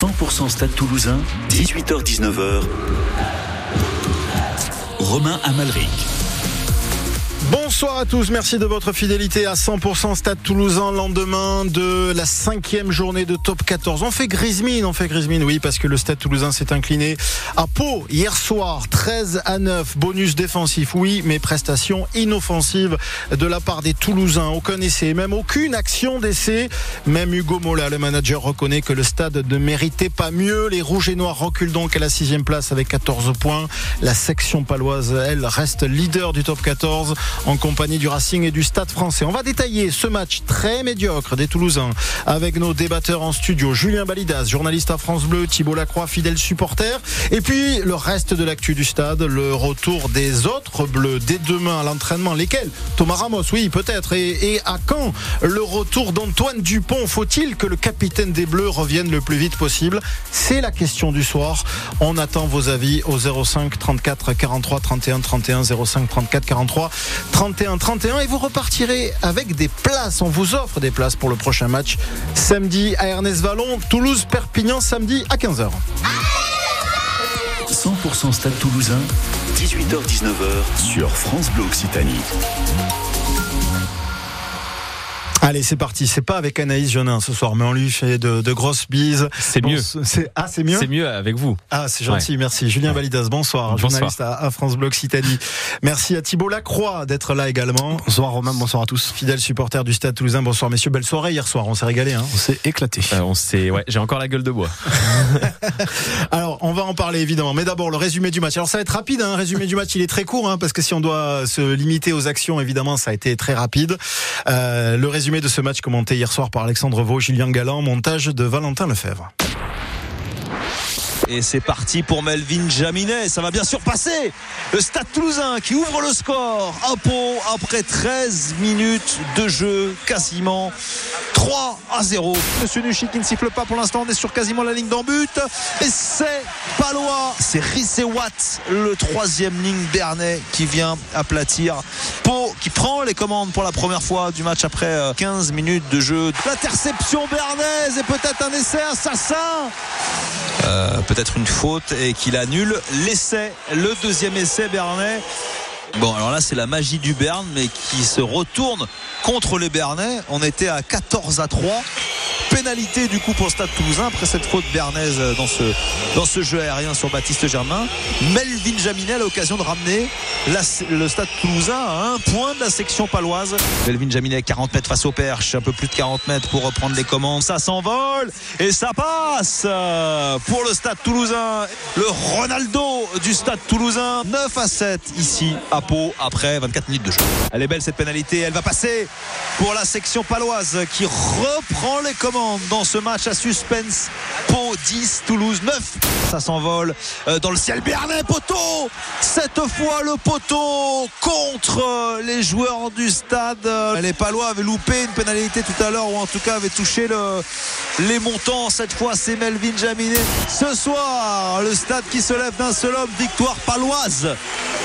100% Stade Toulousain, 18h-19h. Romain Amalric. Bonsoir à tous, merci de votre fidélité à 100% Stade Toulousain, lendemain de la cinquième journée de top 14. On fait grise mine, on fait grise mine, oui, parce que le Stade Toulousain s'est incliné à Pau hier soir, 13 à 9, bonus défensif, oui, mais prestations inoffensives de la part des Toulousains. Aucun essai, même aucune action d'essai. Même Hugo Mola, le manager, reconnaît que le Stade ne méritait pas mieux. Les Rouges et Noirs reculent donc à la sixième place avec 14 points. La section paloise, elle, reste leader du top 14 en compagnie du Racing et du Stade français. On va détailler ce match très médiocre des Toulousains avec nos débatteurs en studio. Julien Balidas, journaliste à France Bleu, Thibault Lacroix, fidèle supporter. Et puis le reste de l'actu du stade, le retour des autres bleus dès demain à l'entraînement. Lesquels? Thomas Ramos, oui, peut-être. Et, et à quand? Le retour d'Antoine Dupont Faut-il que le capitaine des bleus revienne le plus vite possible? C'est la question du soir. On attend vos avis au 05 34 43 31 31 05 34 43 31 31 et vous repartirez avec des places. On vous offre des places pour le prochain match samedi à Ernest Vallon, Toulouse Perpignan samedi à 15h. 100% Stade Toulousain, 18h-19h sur France Bleu Occitanie. Allez, c'est parti. C'est pas avec Anaïs Jonin ce soir, mais on lui fait de, de grosses bises. C'est mieux. C'est ah, c'est mieux? C'est mieux avec vous. Ah, c'est gentil. Ouais. Merci. Julien Validas, bonsoir, bonsoir. journaliste à, à, France Bleu Occitanie. Merci à Thibault Lacroix d'être là également. Bonsoir Romain, bonsoir à tous. Fidèle supporter du Stade Toulousain. Bonsoir messieurs. Belle soirée hier soir. On s'est régalé. Hein. On s'est éclaté. Euh, on s'est. Ouais, j'ai encore la gueule de bois. Alors, on va en parler évidemment. Mais d'abord le résumé du match. Alors ça va être rapide. Hein. Résumé du match, il est très court, hein, parce que si on doit se limiter aux actions, évidemment, ça a été très rapide. Euh, le résumé de ce match commenté hier soir par Alexandre Vaux, Julien Galland, montage de Valentin Lefebvre. Et c'est parti pour Melvin Jaminet. Ça va bien sûr passer. Le Stade Toulousain qui ouvre le score à Pau après 13 minutes de jeu, quasiment 3 à 0. Monsieur Nucci qui ne siffle pas pour l'instant. On est sur quasiment la ligne d'en but. Et c'est Palois. C'est Rissé le troisième ligne Bernet qui vient aplatir Pau qui prend les commandes pour la première fois du match après 15 minutes de jeu. L'interception bernaise et peut-être un essai assassin. Euh, peut-être une faute et qu'il annule l'essai, le deuxième essai Bernet. Bon, alors là, c'est la magie du Berne, mais qui se retourne contre les Bernais. On était à 14 à 3 pénalité du coup pour le Stade Toulousain après cette faute bernaise dans ce, dans ce jeu aérien sur Baptiste Germain. Melvin Jaminet a l'occasion de ramener le Stade Toulousain à un point de la section paloise. Melvin Jaminet 40 mètres face au perche, un peu plus de 40 mètres pour reprendre les commandes. Ça s'envole et ça passe pour le Stade Toulousain. Le Ronaldo du Stade Toulousain 9 à 7 ici à Après 24 minutes de jeu. Elle est belle cette pénalité, elle va passer pour la section paloise qui reprend les commandes dans ce match à suspense. Pau 10, Toulouse 9. Ça s'envole dans le ciel. Bernet, poteau Cette fois, le poteau contre les joueurs du stade. Les Palois avaient loupé une pénalité tout à l'heure, ou en tout cas avaient touché le, les montants. Cette fois, c'est Melvin Jaminet. Ce soir, le stade qui se lève d'un seul homme. Victoire paloise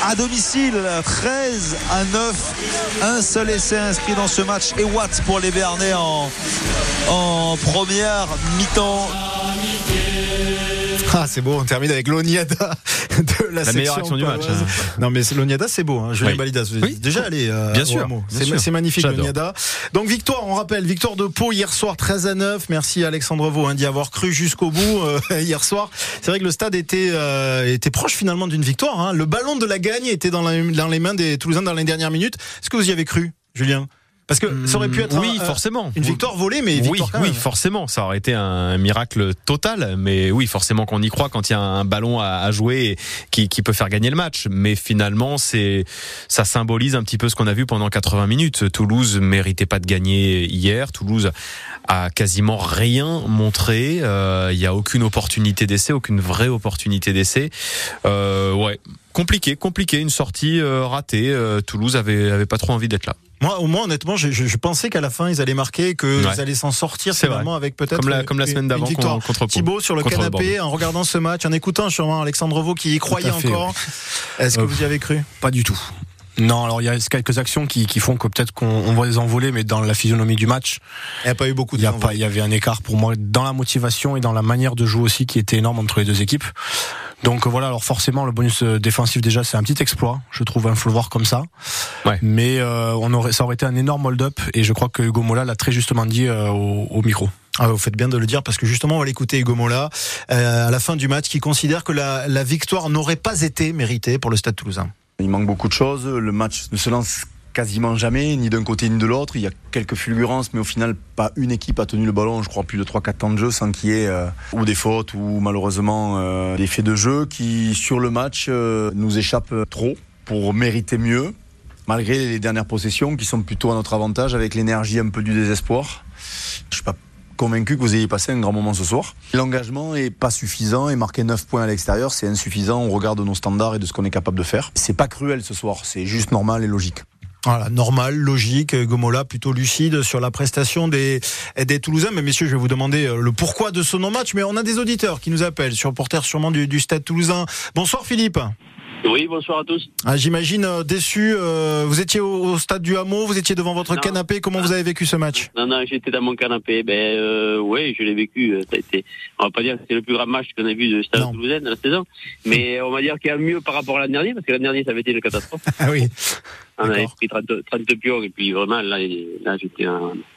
à domicile. 13 à 9. Un seul essai inscrit dans ce match. Et Watts pour les Bernais en, en première mi-temps. Ah, c'est beau, on termine avec l'Oniada de la, la meilleure action du match. Hein. Non, mais l'Oniada, c'est beau. Hein. Julien oui. Balidas, oui. déjà allé. Euh, bien sûr. C'est magnifique, l'Oniada. Donc, victoire, on rappelle, victoire de Pau hier soir, 13 à 9. Merci à Alexandre Vaux hein, d'y avoir cru jusqu'au bout euh, hier soir. C'est vrai que le stade était, euh, était proche finalement d'une victoire. Hein. Le ballon de la gagne était dans, la, dans les mains des Toulousains dans les dernières minutes. Est-ce que vous y avez cru, Julien? Parce que ça aurait pu être oui, un, forcément. une victoire volée, mais victoire oui, oui, forcément, ça aurait été un miracle total. Mais oui, forcément qu'on y croit quand il y a un ballon à, à jouer et qui, qui, peut faire gagner le match. Mais finalement, c'est ça symbolise un petit peu ce qu'on a vu pendant 80 minutes. Toulouse méritait pas de gagner hier. Toulouse a quasiment rien montré. Euh, il y a aucune opportunité d'essai, aucune vraie opportunité d'essai. Euh, ouais, compliqué, compliqué. Une sortie euh, ratée. Euh, Toulouse avait avait pas trop envie d'être là. Moi, au moins, honnêtement, je, je, je pensais qu'à la fin, ils allaient marquer, qu'ils ouais. allaient s'en sortir finalement vrai. avec peut-être comme la, comme la semaine d'avant contre. Thibaut sur le canapé, en regardant ce match, en écoutant sûrement Alexandre Vaux qui y croyait encore. Est-ce que vous y avez cru? Pas du tout. Non, alors il y a quelques actions qui, qui font que peut-être qu'on voit des envolées, mais dans la physionomie du match, il n'y a pas eu beaucoup. Il y a pas, il y avait un écart pour moi dans la motivation et dans la manière de jouer aussi qui était énorme entre les deux équipes. Donc voilà, alors forcément le bonus euh, défensif déjà c'est un petit exploit, je trouve, il hein, faut le voir comme ça. Ouais. Mais euh, on aurait, ça aurait été un énorme hold-up et je crois que Hugo Mola l'a très justement dit euh, au, au, micro. Ah, vous faites bien de le dire parce que justement on va l'écouter Hugo Mola euh, à la fin du match qui considère que la, la victoire n'aurait pas été méritée pour le Stade Toulousain. Il manque beaucoup de choses. Le match ne se lance quasiment jamais, ni d'un côté ni de l'autre. Il y a quelques fulgurances, mais au final, pas une équipe a tenu le ballon, je crois, plus de 3-4 temps de jeu sans qu'il y ait euh, ou des fautes ou malheureusement euh, des faits de jeu qui, sur le match, euh, nous échappent trop pour mériter mieux, malgré les dernières possessions qui sont plutôt à notre avantage avec l'énergie un peu du désespoir. Je suis pas convaincu que vous ayez passé un grand moment ce soir. L'engagement est pas suffisant et marquer 9 points à l'extérieur, c'est insuffisant On regarde nos standards et de ce qu'on est capable de faire. C'est pas cruel ce soir, c'est juste normal et logique. Voilà, normal, logique, Gomola plutôt lucide sur la prestation des, des Toulousains. Mais messieurs, je vais vous demander euh, le pourquoi de ce non-match. Mais on a des auditeurs qui nous appellent, sur porteur sûrement du, du Stade Toulousain. Bonsoir Philippe. Oui, bonsoir à tous. Ah, J'imagine euh, déçu. Euh, vous étiez au, stade du Hameau, vous étiez devant votre canapé. Comment vous avez vécu ce match? Non, non, j'étais dans mon canapé. Ben euh, oui, je l'ai vécu. Ça a été, on va pas dire que c'est le plus grand match qu'on a vu de Stade Toulousain de la saison, mais on va dire qu'il y a mieux par rapport à l'année dernière, parce que l'année dernière ça avait été une catastrophe. ah oui. On avait pris 30, 30 pions et puis vraiment là, là j'étais,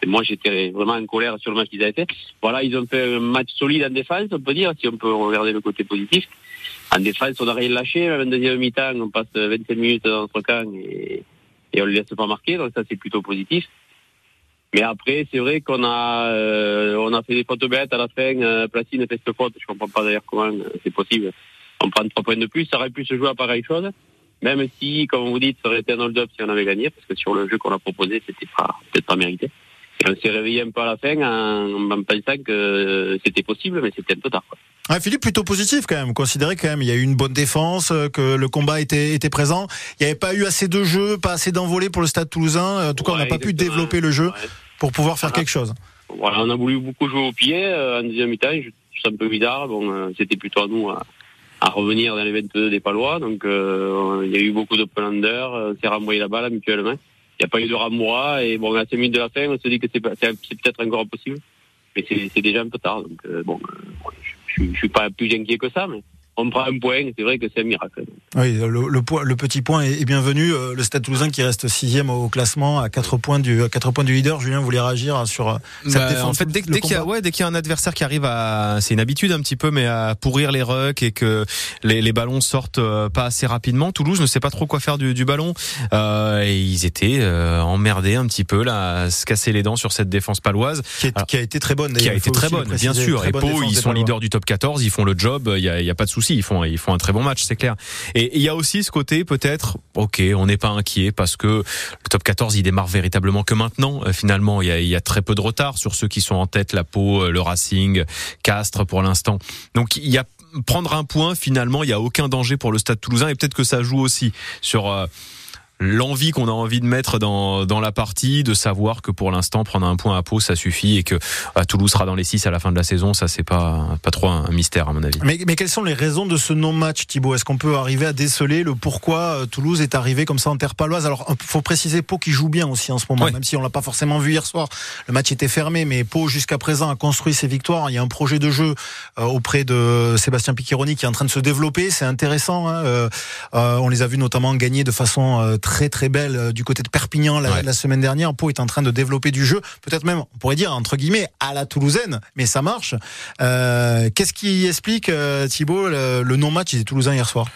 moi j'étais vraiment en colère sur le match qu'ils avaient fait. Voilà, ils ont fait un match solide en défense, on peut dire, si on peut regarder le côté positif. En défense, on n'a rien lâché. La 22e mi-temps, on passe 25 minutes dans notre camp et, on ne laisse pas marquer. Donc ça, c'est plutôt positif. Mais après, c'est vrai qu'on a, euh, on a fait des fautes bêtes à la fin. Euh, Placine fait cette faute. Je comprends pas d'ailleurs comment euh, c'est possible. On prend trois points de plus. Ça aurait pu se jouer à pareille chose. Même si, comme vous dites, ça aurait été un hold-up si on avait gagné. Parce que sur le jeu qu'on a proposé, c'était pas, peut-être pas mérité. Et on s'est réveillé un peu à la fin en, en pensant que c'était possible, mais c'était un peu tard. Ah, Philippe, plutôt positif quand même. Considérez quand même, il y a eu une bonne défense, euh, que le combat était, était présent. Il n'y avait pas eu assez de jeux, pas assez d'envolées pour le Stade Toulousain. En tout cas, on n'a pas pu développer le jeu pour pouvoir faire quelque chose. Voilà, on a voulu beaucoup jouer au pied euh, en deuxième mi-temps. C'est un peu bizarre. Bon, euh, c'était plutôt à nous à, à, revenir dans les 22 des Palois. Donc, il y a eu beaucoup de plunder. On s'est renvoyé la balle mutuellement. Il n'y a pas eu de ramoi. Et bon, à 5 minutes de la fin, on se dit que c'est peut-être encore possible. Mais c'est déjà un peu tard. Donc, bon, je, je suis pas plus inquiet que ça, mais on prend un point, c'est vrai que c'est un miracle. Oui, le, le, le petit point est, bienvenu. Euh, le Stade Toulousain qui reste sixième au classement à 4 points du à 4 points du leader. Julien voulait réagir sur euh, cette bah, défense. En fait, dès, dès qu'il y a ouais, dès qu'il y a un adversaire qui arrive à, c'est une habitude un petit peu, mais à pourrir les rucks et que les, les ballons sortent euh, pas assez rapidement. Toulouse ne sait pas trop quoi faire du, du ballon euh, et ils étaient euh, emmerdés un petit peu là, à se casser les dents sur cette défense paloise qui, est, qui a été très bonne. Qui a été très bonne, bien sûr. Et Pau, ils sont leaders du top 14, ils font le job. Il y a, y a pas de souci, ils font un très bon match, c'est clair. Et il y a aussi ce côté peut-être, ok, on n'est pas inquiet parce que le top 14 il démarre véritablement que maintenant. Euh, finalement, il y, a, très peu de retard sur ceux qui sont en tête, la Pau, euh, le Racing, Castres pour l'instant. Donc il y a prendre un point finalement, il y a aucun danger pour le Stade Toulousain et peut-être que ça joue aussi sur euh, l'envie qu'on a envie de mettre dans, dans la partie, de savoir que pour l'instant prendre un point à Pau ça suffit et que à Toulouse sera dans les 6 à la fin de la saison, ça c'est pas pas trop un mystère à mon avis. Mais, mais quelles sont les raisons de ce non-match Thibaut? Est-ce qu'on peut arriver à déceler le pourquoi euh, Toulouse est arrivé comme ça en terre paloise? Alors faut préciser Pau qui joue bien aussi en ce moment, même si on l'a pas forcément vu hier soir. Le match était fermé, mais Pau jusqu'à présent a construit ses victoires. Il y a un projet de jeu euh, auprès de Sébastien Picchironi qui est en train de se développer. C'est intéressant. Hein euh, on les a vus notamment gagner de façon très très belle euh, du côté de Perpignan la, semaine dernière. Pau est en train de développer du jeu, peut-être même, on pourrait dire entre guillemets à la toulousaine, mais ça marche. Euh, Qu'est-ce qui explique euh, Thibaut le, le non-match des Toulousains hier soir?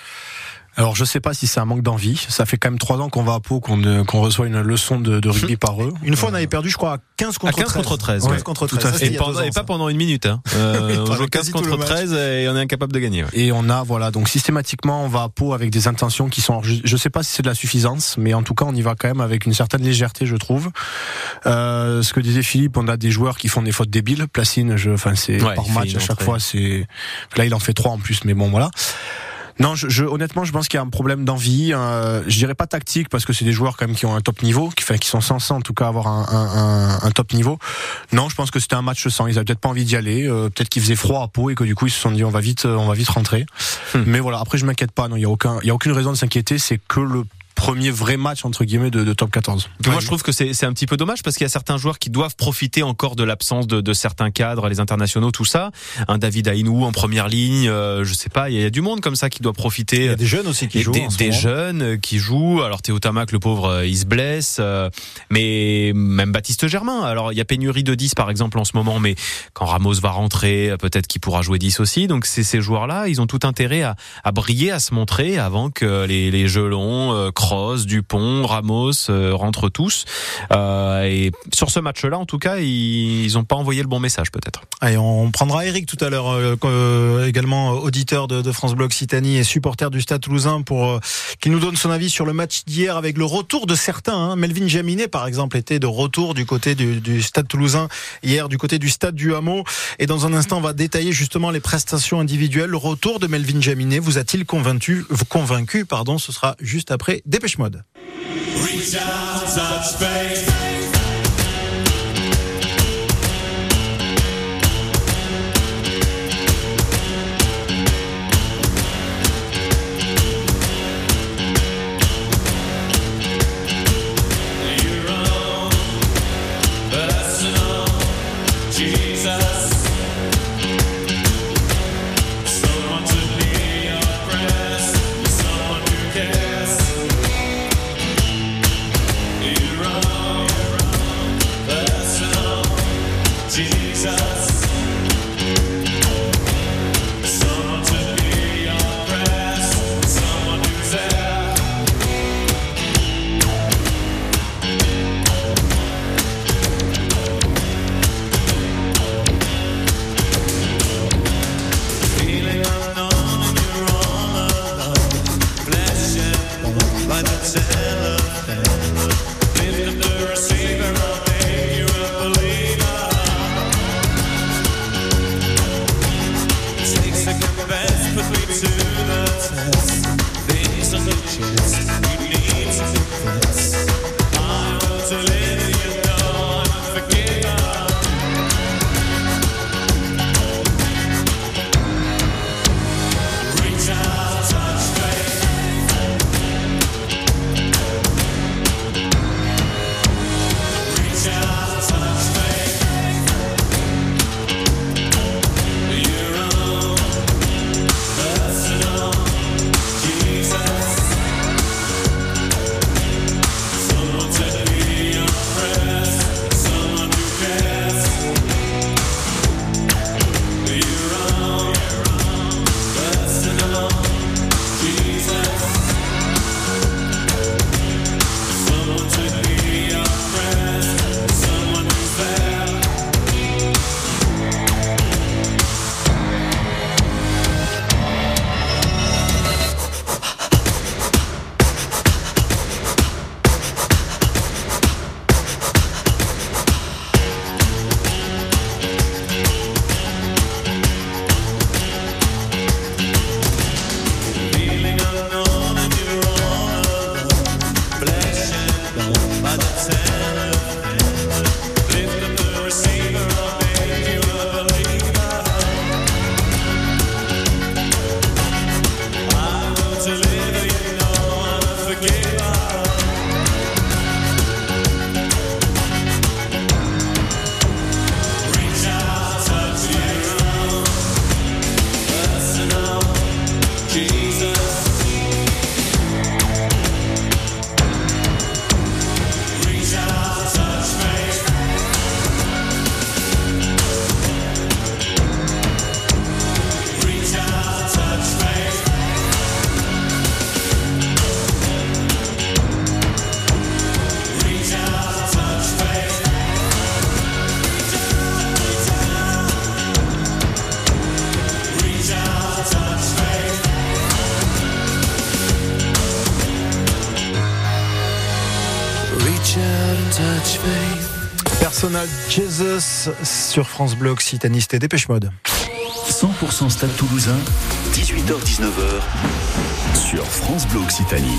Alors je sais pas si c'est un manque d'envie. Ça fait quand même trois ans qu'on va à Pau, qu'on euh, qu'on reçoit une leçon de, de rugby par eux. Une fois on avait perdu, je crois, à 15 contre 15 contre 13. 15 contre 13. et, pendant, et, pas pendant une minute. Hein. Euh, on joue 15 contre 13 et on est incapable de gagner. Ouais. Et on a voilà donc systématiquement on va à Pau avec des intentions qui sont. Je, je sais pas si c'est de la suffisance, mais en tout cas on y va quand même avec une certaine légèreté, je trouve. Euh, ce que disait Philippe, on a des joueurs qui font des fautes débiles. Placine, je, enfin c'est ouais, par match à chaque fois, c'est là il en fait trois en plus, mais bon voilà. Non, je, je, honnêtement, je pense qu'il y a un problème d'envie. Euh, je dirais pas tactique parce que c'est des joueurs quand même qui ont un top niveau, qui, enfin, qui sont censés en tout cas avoir un, un, un top niveau. Non, je pense que c'était un match sans. Ils avaient peut-être pas envie d'y aller. Euh, peut-être qu'il faisait froid à peau et que du coup ils se sont dit on va vite, on va vite rentrer. Hmm. Mais voilà. Après, je m'inquiète pas. Non, il y a aucun, il y a aucune raison de s'inquiéter. C'est que le premier vrai match entre guillemets de, top 14. moi je trouve que c'est un petit peu dommage parce qu'il y a certains joueurs qui doivent profiter encore de l'absence de, de, certains cadres, les internationaux, tout ça. Un David Ainou en première ligne, euh, je sais pas, il y, a du monde comme ça qui doit profiter. Il y a des jeunes aussi qui jouent. Des, des jeunes euh, qui jouent. Alors Théo Tamac, le pauvre, euh, il se blesse, mais même Baptiste Germain. Alors il y a pénurie de 10 par exemple en ce moment, mais quand Ramos va rentrer, peut-être qu'il pourra jouer 10 aussi. Donc c'est ces joueurs-là, ils ont tout intérêt à, à, briller, à se montrer avant que les, les Gelons, Cross, Dupont, Ramos rentrent tous. et sur ce match-là, en tout cas, ils n'ont pas envoyé le bon message, peut-être. Allez, on prendra Eric tout à l'heure, euh, euh, également auditeur de, France Blog Citanie et supporter du Stade Toulousain, pour euh, qu'il nous donne son avis sur le match d'hier avec le retour de certains. Hein. Melvin Jaminet, par exemple, était de retour du côté du, Stade Toulousain hier, du côté du Stade du Hameau. Et dans un instant, on va détailler justement les prestations individuelles. Le retour de Melvin Jaminet vous a-t-il convaincu, convaincu pardon, ce sera juste après Dépêche Mode. Personal Jesus sur France Bleu Occitaniste et Dépêche Mode. 100% Stade Toulousain, 18h-19h sur France Bleu Occitanie.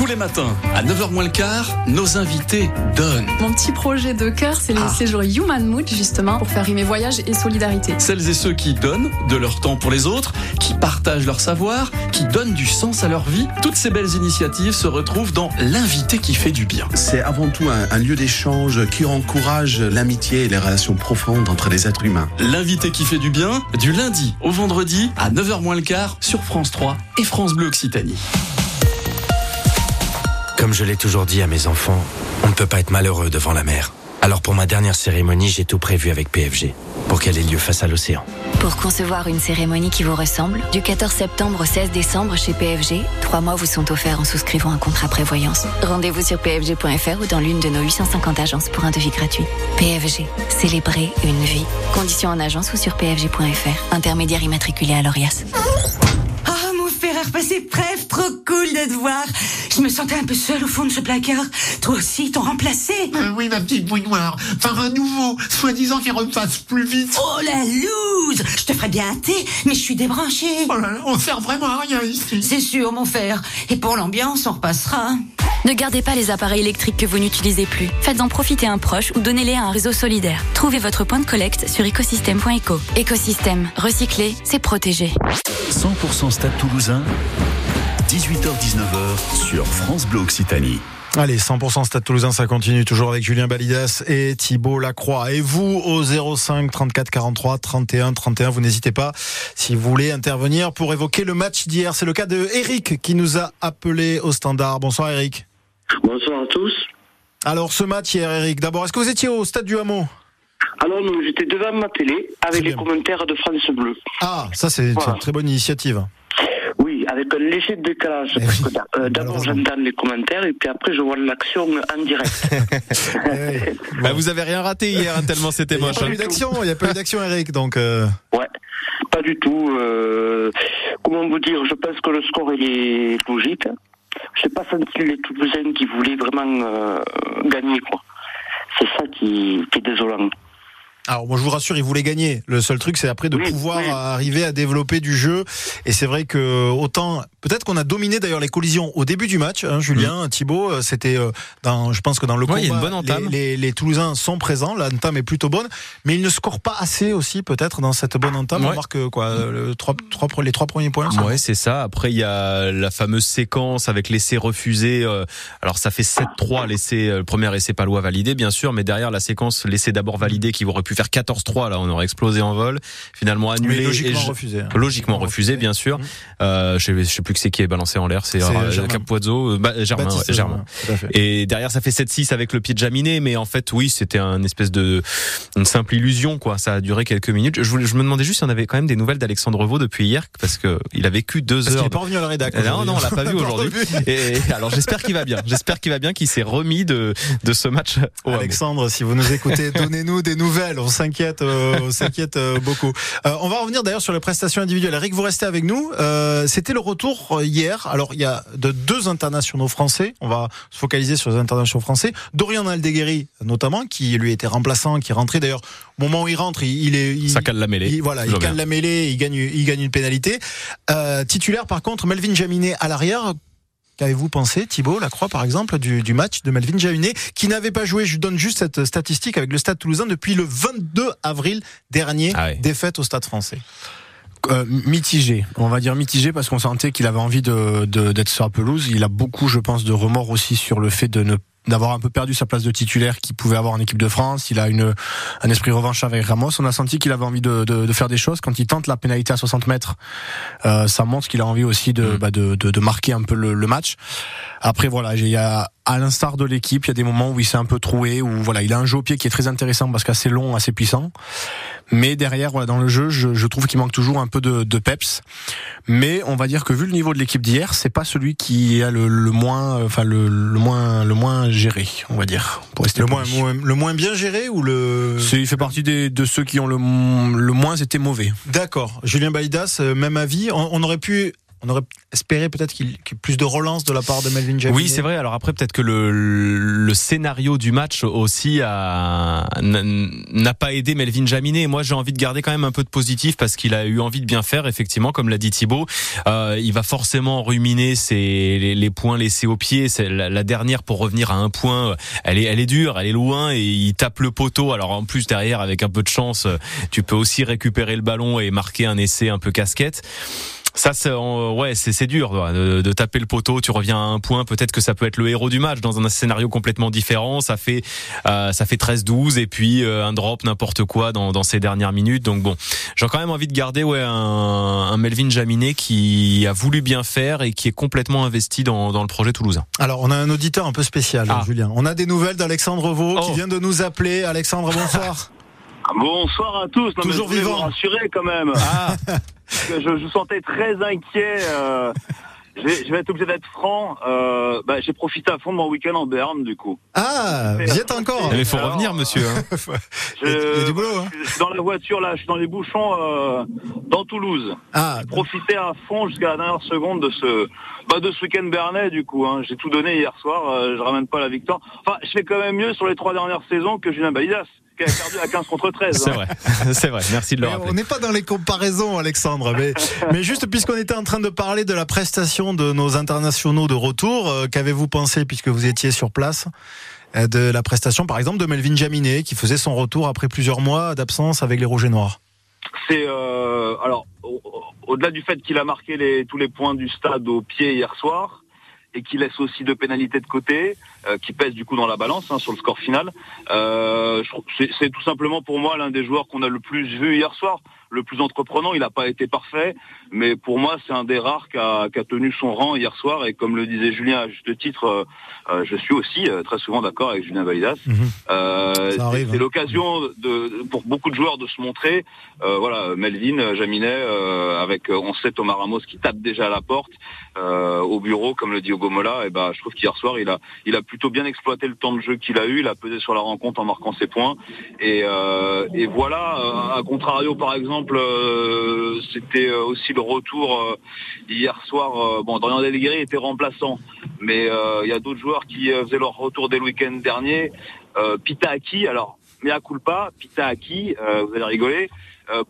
Tous les matins, à 9h moins le quart, nos invités donnent. Mon petit projet de cœur, c'est le Ah. séjour Human Mood, justement, pour faire rimer voyage et solidarité. Celles et ceux qui donnent de leur temps pour les autres, qui partagent leur savoir, qui donnent du sens à leur vie. Toutes ces belles initiatives se retrouvent dans l'invité qui fait du bien. C'est avant tout un, un lieu d'échange qui encourage l'amitié et les relations profondes entre les êtres humains. L'invité qui fait du bien, du lundi au vendredi à 9h moins le quart sur France 3 et France Bleu Occitanie. Comme je l'ai toujours dit à mes enfants, on ne peut pas être malheureux devant la mer. Alors pour ma dernière cérémonie, j'ai tout prévu avec PFG, pour qu'elle ait lieu face à l'océan. Pour concevoir une cérémonie qui vous ressemble, du 14 septembre au 16 décembre chez PFG, trois mois vous sont offerts en souscrivant un contrat prévoyance. Rendez-vous sur pfg.fr ou dans l'une de nos 850 agences pour un devis gratuit. PFG, célébrer une vie. Conditions en agence ou sur pfg.fr. Intermédiaire immatriculé à l'ORIAS. Frère repassé, bref, trop cool de te voir. Je me sentais un peu seule au fond de ce placard. Toi aussi, ils t'ont remplacé. Euh, oui, ma petite bouille noire. Par un nouveau, soi-disant qui repasse plus vite. Oh la loose Je te ferais bien un thé, mais je suis débranchée. Oh là là, on sert vraiment à rien ici. C'est sûr, mon frère. Et pour l'ambiance, on repassera. Ne gardez pas les appareils électriques que vous n'utilisez plus. Faites-en profiter un proche ou donnez-les à un réseau solidaire. Trouvez votre point de collecte sur écosystème.eco. Écosystème, recycler, c'est protéger. 100% Stade Toulousain, 18h-19h sur France Bleu Occitanie. Allez, 100% Stade Toulousain, ça continue toujours avec Julien Balidas et Thibault Lacroix. Et vous, au 05 34 43 31 31, vous n'hésitez pas si vous voulez intervenir pour évoquer le match d'hier. C'est le cas de Eric qui nous a appelé au standard. Bonsoir Eric. Bonsoir à tous. Alors ce match hier Eric, d'abord, est-ce que vous étiez au stade du Hameau? Alors, non, j'étais devant ma télé avec les commentaires de France Bleu. Ah, ça c'est Voilà. une très bonne initiative. Oui, avec un léger décalage. Eh parce que d'a- euh, D'abord, j'entends les commentaires et puis après, je vois l'action en direct. Bah, vous avez rien raté hier, hein, tellement c'était Il n'y a moche. pas hein. eu d'action, il n'y a pas eu d'action Eric, donc... euh, Ouais, pas du tout. euh, comment vous dire Je pense que le score, il est logique. Je n'ai pas senti les Toulousains qui voulaient vraiment euh, gagner, quoi. C'est ça qui, qui est désolant. Alors moi je vous rassure, ils voulaient gagner. Le seul truc c'est après de pouvoir arriver à développer du jeu. Et c'est vrai que autant peut-être qu'on a dominé d'ailleurs les collisions au début du match. Hein, Julien, Thibaut, euh, c'était euh, dans, je pense que dans le. Ouais, il y a combat, une bonne entame. Les, les- les Toulousains sont présents. L'entame est plutôt bonne, mais ils ne scorent pas assez aussi peut-être dans cette bonne entame. On marque euh, quoi le, trois, trois, les trois premiers points. Ouais, c'est ça. Après, il y a la fameuse séquence avec l'essai refusé. euh, Alors, ça fait 7-3, l'essai, euh, le premier essai palois validé, bien sûr, mais derrière la séquence, l'essai d'abord validé qui aurait pu faire 14-3, là, on aurait explosé en vol. Finalement annulé. Mais logiquement et je- refusé, hein. Logiquement refusé, bien sûr. Euh, je, sais, je sais plus que c'est qui est balancé en l'air. C'est euh, Germain. Capozzo, euh, bah, Germain, ouais, Germain. Et derrière, ça fait 7-6 avec le pied de Jaminet, mais en fait, oui, c'était un espèce de une simple illusion, quoi. Ça a duré quelques minutes. Je, voulais, je me demandais juste si on avait quand même des nouvelles d'Alexandre Revaux depuis hier, parce que il a vécu deux Parce heures. est pas revenu à la rédac. Non, non, on l'a pas vu aujourd'hui. Et alors, j'espère qu'il va bien. J'espère qu'il va bien, qu'il s'est remis de de ce match. Alexandre, si vous nous écoutez, donnez-nous des nouvelles. On s'inquiète, euh, on s'inquiète euh, beaucoup. Euh, on va revenir d'ailleurs sur les prestations individuelles. Eric, vous restez avec nous. C'était le retour hier. Alors, il y a de deux internationaux français. On va se focaliser sur les internationaux français. Dorian Aldeguerri, notamment, qui lui était remplaçant, qui est rentré d'ailleurs. Au moment où il rentre, il, est, il, Ça cale la mêlée. il- voilà, il cale la mêlée, il gagne, il gagne une pénalité. Euh, titulaire, par contre, Melvin Jaminet à l'arrière. Qu'avez-vous pensé, Thibaut Lacroix, par exemple, du, du match de Melvin Jaminet, qui n'avait pas joué, je donne juste cette statistique avec le Stade toulousain depuis le 22 avril dernier, Ah défaite au Stade français. Euh, mitigé, on va dire mitigé parce qu'on sentait qu'il avait envie de de- d'être sur la pelouse. Il a beaucoup, je pense, de remords aussi sur le fait de ne d'avoir un peu perdu sa place de titulaire qu'il pouvait avoir en équipe de France. Il a une un esprit revanche avec Ramos. On a senti qu'il avait envie de, de, de faire des choses. Quand il tente la pénalité à 60 mètres, euh, ça montre qu'il a envie aussi de, bah, de, de, de marquer un peu le, le match. Après voilà, il y a à l'instar de l'équipe, il y a des moments où il s'est un peu troué, où voilà, il a un jeu au pied qui est très intéressant parce qu'assez long, assez puissant. Mais derrière, voilà, dans le jeu, je, je trouve qu'il manque toujours un peu de, de peps. Mais on va dire que vu le niveau de l'équipe d'hier, c'est pas celui qui a le, le moins, enfin le, le moins, le moins géré, on va dire. Pour rester Le moins, le bien géré ou le. Il fait partie des, de ceux qui ont le, moins été mauvais. D'accord. Julien Baïdas, euh, même avis. On, on aurait pu on aurait espéré peut-être qu'il plus de relance de la part de Melvin Jaminet. Oui, c'est vrai. Alors après, peut-être que le, le scénario du match aussi n'a pas aidé Melvin Jaminet. Moi, j'ai envie de garder quand même un peu de positif parce qu'il a eu envie de bien faire, effectivement, comme l'a dit Thibaut. Euh, il va forcément ruminer ses, les, les points laissés au pied. La, la dernière pour revenir à un point. Elle est, elle est dure, elle est loin et il tape le poteau. Alors en plus derrière, avec un peu de chance, tu peux aussi récupérer le ballon et marquer un essai un peu casquette. Ça, c'est ouais, c'est c'est dur de, de taper le poteau. Tu reviens à un point. Peut-être que ça peut être le héros du match dans un scénario complètement différent. Ça fait euh, ça fait 13-12 et puis euh, un drop n'importe quoi dans, dans ces dernières minutes. Donc bon, j'ai quand même envie de garder ouais un, un Melvin Jaminet qui a voulu bien faire et qui est complètement investi dans, dans le projet toulousain. Alors, on a un auditeur un peu spécial, Ah. Julien. On a des nouvelles d'Alexandre Vaux Oh. qui vient de nous appeler. Alexandre, bonsoir. Bonsoir à tous. Non, mais Toujours je voulais vivant. vous rassurer quand même. Ah. Je, je vous sentais très inquiet. euh, je, vais, je vais être obligé d'être franc. Euh, bah, J'ai profité à fond de mon week-end en Berne du coup. Ah, vous y êtes encore Mais il faut revenir, monsieur. hein. Je, Il y a du boulot, hein. je suis dans la voiture là, je suis dans les bouchons euh, dans Toulouse. Ah, Profiter à fond jusqu'à la dernière seconde de ce bah, de ce week-end bernais du coup. Hein. J'ai tout donné hier soir. euh, je ramène pas la victoire. Enfin, je fais quand même mieux sur les trois dernières saisons que Julien Balidas qui a perdu à 15 contre 13. C'est hein. vrai, c'est vrai. Merci de le Mais rappeler. on n'est pas dans les comparaisons, Alexandre. Mais, mais juste puisqu'on était en train de parler de la prestation de nos internationaux de retour, euh, qu'avez-vous pensé, puisque vous étiez sur place, euh, de la prestation, par exemple, de Melvin Jaminet, qui faisait son retour après plusieurs mois d'absence avec les Rouges et Noirs? C'est euh, alors au- au- au-delà du fait qu'il a marqué les, tous les points du stade au pied hier soir et qu'il laisse aussi deux pénalités de côté euh, qui pèsent du coup dans la balance hein, sur le score final. Euh, c'est tout simplement pour moi l'un des joueurs qu'on a le plus vu hier soir, le plus entreprenant. Il n'a pas été parfait, mais pour moi c'est un des rares qui a, qui a tenu son rang hier soir. Et comme le disait Julien à juste titre, euh, euh, je suis aussi euh, très souvent d'accord avec Julien Validas. Euh, Ça c'est hein. l'occasion de, pour beaucoup de joueurs de se montrer. Voilà, Melvin, Jaminet, avec on sait Thomas Ramos qui tape déjà à la porte au bureau, comme le dit Hugo Mola. Et ben, je trouve qu'hier soir il a, il a plutôt bien exploité le temps de jeu qu'il a eu. Il a pesé sur la rencontre en marquant ses points. Et, et voilà, à contrario par exemple, euh, c'était euh, aussi le retour euh, hier soir. bon, Dorian Deligri était remplaçant, mais il y a d'autres joueurs qui faisaient leur retour dès le week-end dernier. Pita Aki, alors, à culpa, Pita Aki, vous allez rigoler.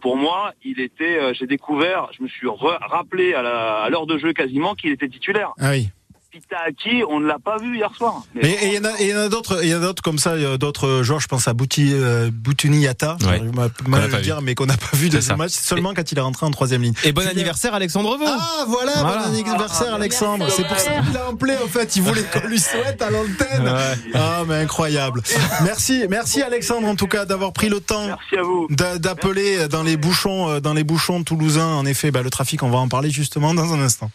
pour moi, il était, j'ai découvert, je me suis rappelé à l'heure de jeu quasiment qu'il était titulaire. Ah oui. Pita Aki, on ne l'a pas vu hier soir. Mais il y en a, d'autres, il y en a d'autres comme ça, il y a d'autres joueurs. Je pense à Bouti, euh, Boutuni Yata, Ouais. mal le vu. dire, mais qu'on n'a pas vu de ce match seulement quand il est rentré en troisième ligne. Et bon Julien- anniversaire, Alexandre Vaux. Ah voilà, Voilà. bon anniversaire Alexandre. C'est pour ça qu'il a appelé en fait. Il voulait qu'on lui souhaite à l'antenne. Ouais. Ah mais incroyable. Merci, merci Alexandre en tout cas d'avoir pris le temps merci à vous. d'a- d'appeler dans les bouchons, euh, dans les bouchons toulousains. En effet, bah, le trafic, on va en parler justement dans un instant.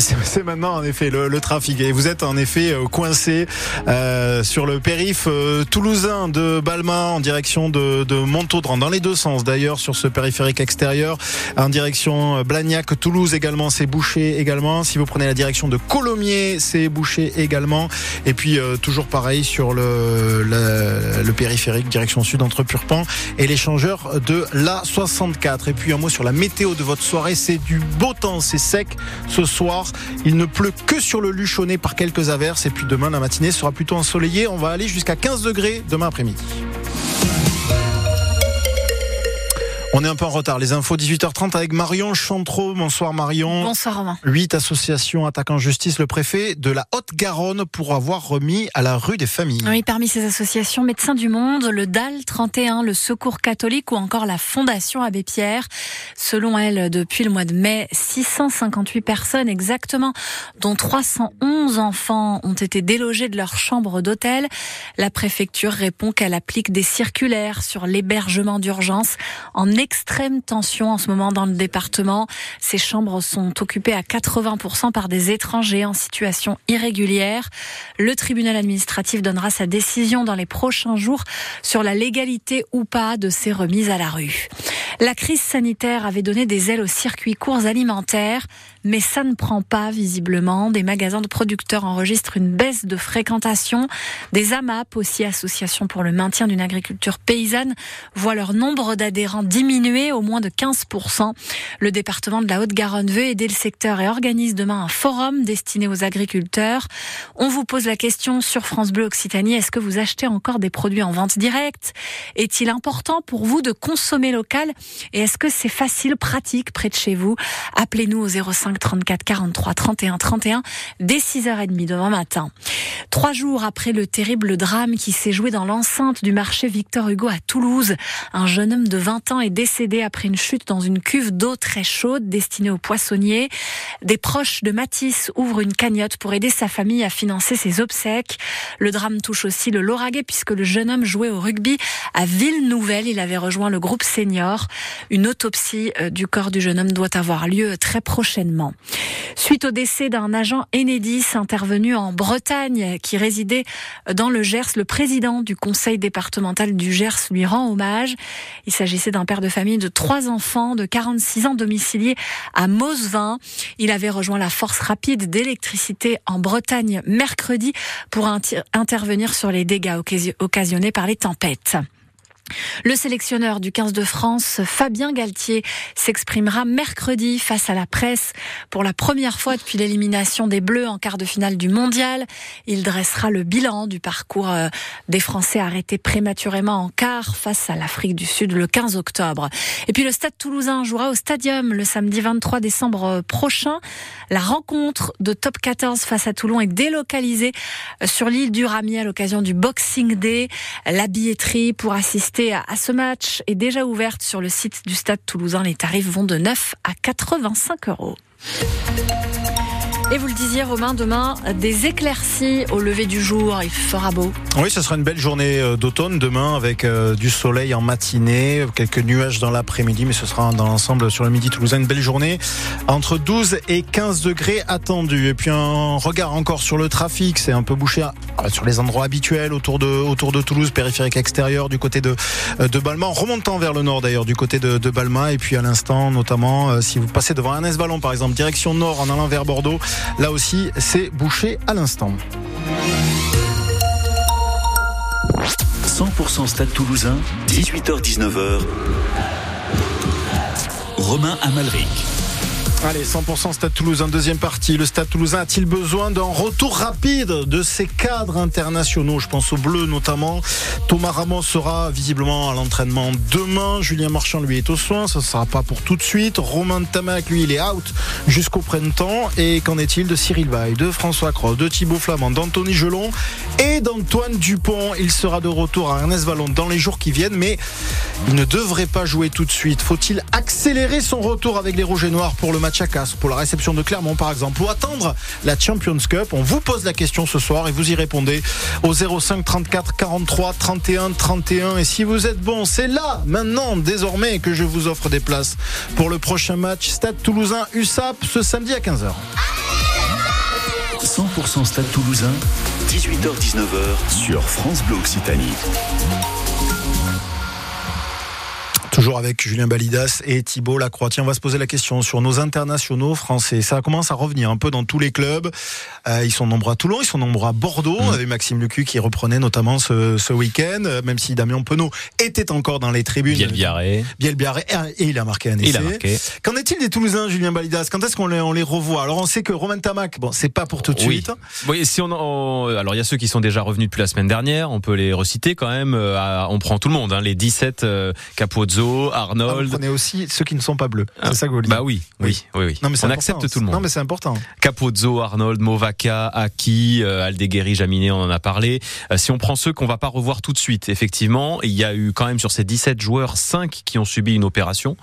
C'est maintenant en effet le, le trafic. Et vous êtes en effet euh, coincé euh, sur le périph euh, toulousain de Balma en direction de, de Montaudran, dans les deux sens d'ailleurs sur ce périphérique extérieur, en direction euh, Blagnac, Toulouse également, c'est bouché également. Si vous prenez la direction de Colomiers, c'est bouché également. Et puis euh, toujours pareil sur le, le, le périphérique direction sud entre Purpan et l'échangeur de la 64. Et puis un mot sur la météo de votre soirée, c'est du beau temps, c'est sec ce soir. Il ne pleut que sur le Luchonnet par quelques averses. Et puis demain, la matinée sera plutôt ensoleillée. On va aller jusqu'à 15 degrés demain après-midi. On est un peu en retard. Les infos 18h30 avec Marion Chantreau. Bonsoir Marion. Bonsoir Romain. Huit associations attaquent en justice le préfet de la Haute-Garonne pour avoir remis à la rue des familles. Oui, parmi ces associations, Médecins du Monde, le DAL 31, le Secours catholique ou encore la Fondation Abbé Pierre. Selon elle, depuis le mois de mai, 658 personnes exactement, dont 311 enfants, ont été délogés de leur chambre d'hôtel. La préfecture répond qu'elle applique des circulaires sur l'hébergement d'urgence en extrême tension en ce moment dans le département. Ces chambres sont occupées à 80% par des étrangers en situation irrégulière. Le tribunal administratif donnera sa décision dans les prochains jours sur la légalité ou pas de ces remises à la rue. La crise sanitaire avait donné des ailes aux circuits courts alimentaires, mais ça ne prend pas visiblement. Des magasins de producteurs enregistrent une baisse de fréquentation. Des AMAP, aussi associations pour le maintien d'une agriculture paysanne, voient leur nombre d'adhérents diminuer au moins de 15%. Le département de la Haute-Garonne veut aider le secteur et organise demain un forum destiné aux agriculteurs. On vous pose la question sur France Bleu Occitanie, est-ce que vous achetez encore des produits en vente directe? Est-il important pour vous de consommer local? Et est-ce que c'est facile, pratique près de chez vous? Appelez-nous au 05 34 43 31 31 dès 6h30 demain matin. Trois jours après le terrible drame qui s'est joué dans l'enceinte du marché Victor Hugo à Toulouse, un jeune homme de 20 ans est décédé après une chute dans une cuve d'eau très chaude destinée aux poissonniers. Des proches de Matisse ouvrent une cagnotte pour aider sa famille à financer ses obsèques. Le drame touche aussi le Lauragais puisque le jeune homme jouait au rugby à Ville-Nouvelle. Il avait rejoint le groupe senior. Une autopsie euh, du corps du jeune homme doit avoir lieu très prochainement. Suite au décès d'un agent Enedis intervenu en Bretagne qui résidait dans le Gers, le président du conseil départemental du Gers lui rend hommage. Il s'agissait d'un père de famille de trois enfants de 46 ans domicilié à Mosvin. Il avait rejoint la force rapide d'électricité en Bretagne mercredi pour intervenir sur les dégâts occasionnés par les tempêtes. Le sélectionneur du 15 de France, Fabien Galtier, s'exprimera mercredi face à la presse pour la première fois depuis l'élimination des Bleus en quart de finale du Mondial. Il dressera le bilan du parcours euh, des Français arrêtés prématurément en quart face à l'Afrique du Sud le 15 octobre. Et puis le Stade toulousain jouera au Stadium le samedi 23 décembre euh, prochain. La rencontre de Top 14 face à Toulon est délocalisée euh, sur l'île du Ramier à l'occasion du Boxing Day. La billetterie pour assister à ce match est déjà ouverte sur le site du Stade toulousain. Les tarifs vont de 9 à 85 euros. Et vous le disiez, Romain, demain, des éclaircies au lever du jour. Il fera beau. Oui, ce sera une belle journée euh, d'automne demain avec euh, du soleil en matinée, quelques nuages dans l'après-midi, mais ce sera dans l'ensemble sur le midi toulousain une belle journée entre 12 et 15 degrés attendus. Et puis un regard encore sur le trafic, c'est un peu bouché euh, sur les endroits habituels autour de, autour de Toulouse, périphérique extérieur du côté de, de Balma, remontant vers le nord d'ailleurs du côté de, de. Et puis à l'instant, notamment, si vous passez devant Ernest Vallon par exemple, direction nord en allant vers Bordeaux, Là aussi, c'est bouché à l'instant. 100% Stade Toulousain, 18h-19h. Romain Amalric. Allez, 100% Stade Toulousain, deuxième partie. Le Stade Toulousain a-t-il besoin d'un retour rapide de ses cadres internationaux? Je pense au bleu notamment. Thomas Ramos sera visiblement à l'entraînement demain. Julien Marchand, lui, est au soin. Ça ne sera pas pour tout de suite. Romain Tamac, lui, il est out jusqu'au printemps. Et qu'en est-il de Cyril Bay, de François Croix, de Thibaut Flamand, d'Anthony Gelon et d'Antoine Dupont? Il sera de retour à Ernest Vallon dans les jours qui viennent, mais il ne devrait pas jouer tout de suite. Faut-il accélérer son retour avec les Rouges et Noirs pour le match Chakas pour la réception de Clermont par exemple ou attendre la Champions Cup On vous pose la question ce soir et vous y répondez au 05 34 43 31 31 et si vous êtes bon, c'est là maintenant désormais que je vous offre des places pour le prochain match Stade Toulousain USAP ce samedi à 15h. 100% Stade Toulousain, 18h-19h sur France Bleu Occitanie. Toujours avec Julien Balidas et Thibault Lacroix. Tiens, on va se poser la question sur nos internationaux français. Ça commence à revenir un peu dans tous les clubs. Euh, ils sont nombreux à Toulon, ils sont nombreux à Bordeaux, mmh. avec Maxime Lucu qui reprenait notamment ce, ce week-end, euh, même si Damien Penaud était encore dans les tribunes. Biel Biarré. Biel Biarré, et il a marqué un essai. Qu'en est-il des Toulousains, Julien Balidas? Quand est-ce qu'on les, on les revoit? Alors on sait que Romain Tamac, bon, c'est pas pour tout de suite. Oui, si on, alors il y a ceux qui sont déjà revenus depuis la semaine dernière, on peut les reciter quand même. Euh, on prend tout le monde, hein, les 17 Capozzo, Arnold. On est aussi ceux qui ne sont pas bleus. C'est ça que vous. Bah oui, oui, oui, oui. Non, mais on accepte tout le monde. Non, mais c'est important. Capozzo, Arnold, Movaca, Aki, euh, Aldeguerri, Jaminet, on en a parlé. Euh, si on prend ceux qu'on va pas revoir tout de suite, effectivement, il y a eu quand même sur ces 17 joueurs 5 qui ont subi une opération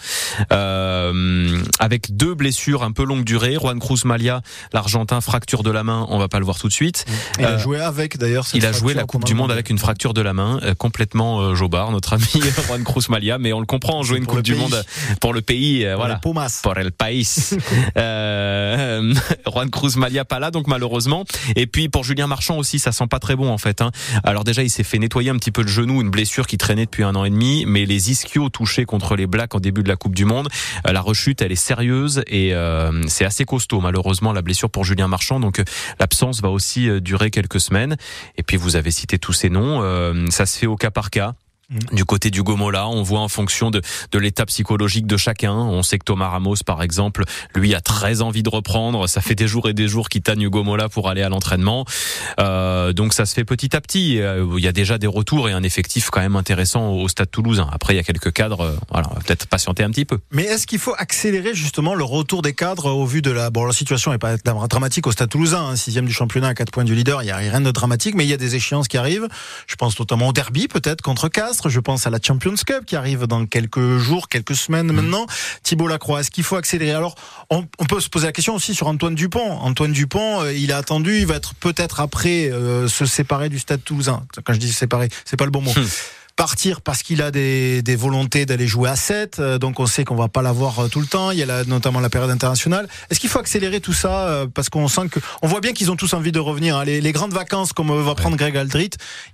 euh, avec deux blessures un peu longue durée. Juan Cruz Malia, l'Argentin, fracture de la main, on va pas le voir tout de suite. Il a joué avec d'ailleurs. Il a joué la Coupe du Monde avec une fracture de la main, complètement jobard, notre ami Juan Cruz Malia, mais on le comprend, jouer une pour Coupe le du pays. Monde pour le pays, euh, voilà. les Pumas. Pour el país. euh, Juan Cruz Malia pas là, donc malheureusement. Et puis pour Julien Marchand aussi, ça sent pas très bon en fait. Hein. Alors déjà, il s'est fait nettoyer un petit peu le genou, une blessure qui traînait depuis un an et demi, mais les ischios touchés contre les Blacks en début de la Coupe du Monde, euh, la rechute, elle est sérieuse et euh, c'est assez costaud malheureusement la blessure pour Julien Marchand. Donc euh, l'absence va aussi euh, durer quelques semaines. Et puis vous avez cité tous ces noms, euh, ça se fait au cas par cas. Du côté du Gomola, on voit en fonction de, de l'état psychologique de chacun. On sait que Thomas Ramos, par exemple, lui a très envie de reprendre. Ça fait des jours et des jours qu'il tanne Hugo Mola pour aller à l'entraînement. Euh, donc ça se fait petit à petit. Euh, Il y a déjà des retours et un effectif quand même intéressant au Stade Toulousain. Après, il y a quelques cadres. euh, Voilà, on va peut-être patienter un petit peu. Mais est-ce qu'il faut accélérer justement le retour des cadres au vu de la bon la situation est pas dramatique au Stade Toulousain, hein, sixième du championnat à 4 points du leader, il y a rien de dramatique, mais il y a des échéances qui arrivent. Je pense notamment au derby peut-être contre Je pense à la Champions Cup qui arrive dans quelques jours, quelques semaines maintenant. Thibault Lacroix, est-ce qu'il faut accélérer? Alors on, on peut se poser la question aussi sur Antoine Dupont. Antoine Dupont, euh, il a attendu, il va être peut-être après euh, se séparer du Stade Toulousain. Quand je dis séparer, c'est pas le bon mot partir parce qu'il a des, des volontés d'aller jouer à 7, euh, donc on sait qu'on va pas l'avoir euh, tout le temps, il y a la- notamment la période internationale. Est-ce qu'il faut accélérer tout ça euh, parce qu'on sent que on voit bien qu'ils ont tous envie de revenir. hein. Les, les grandes vacances comme va prendre Greg Aldrit,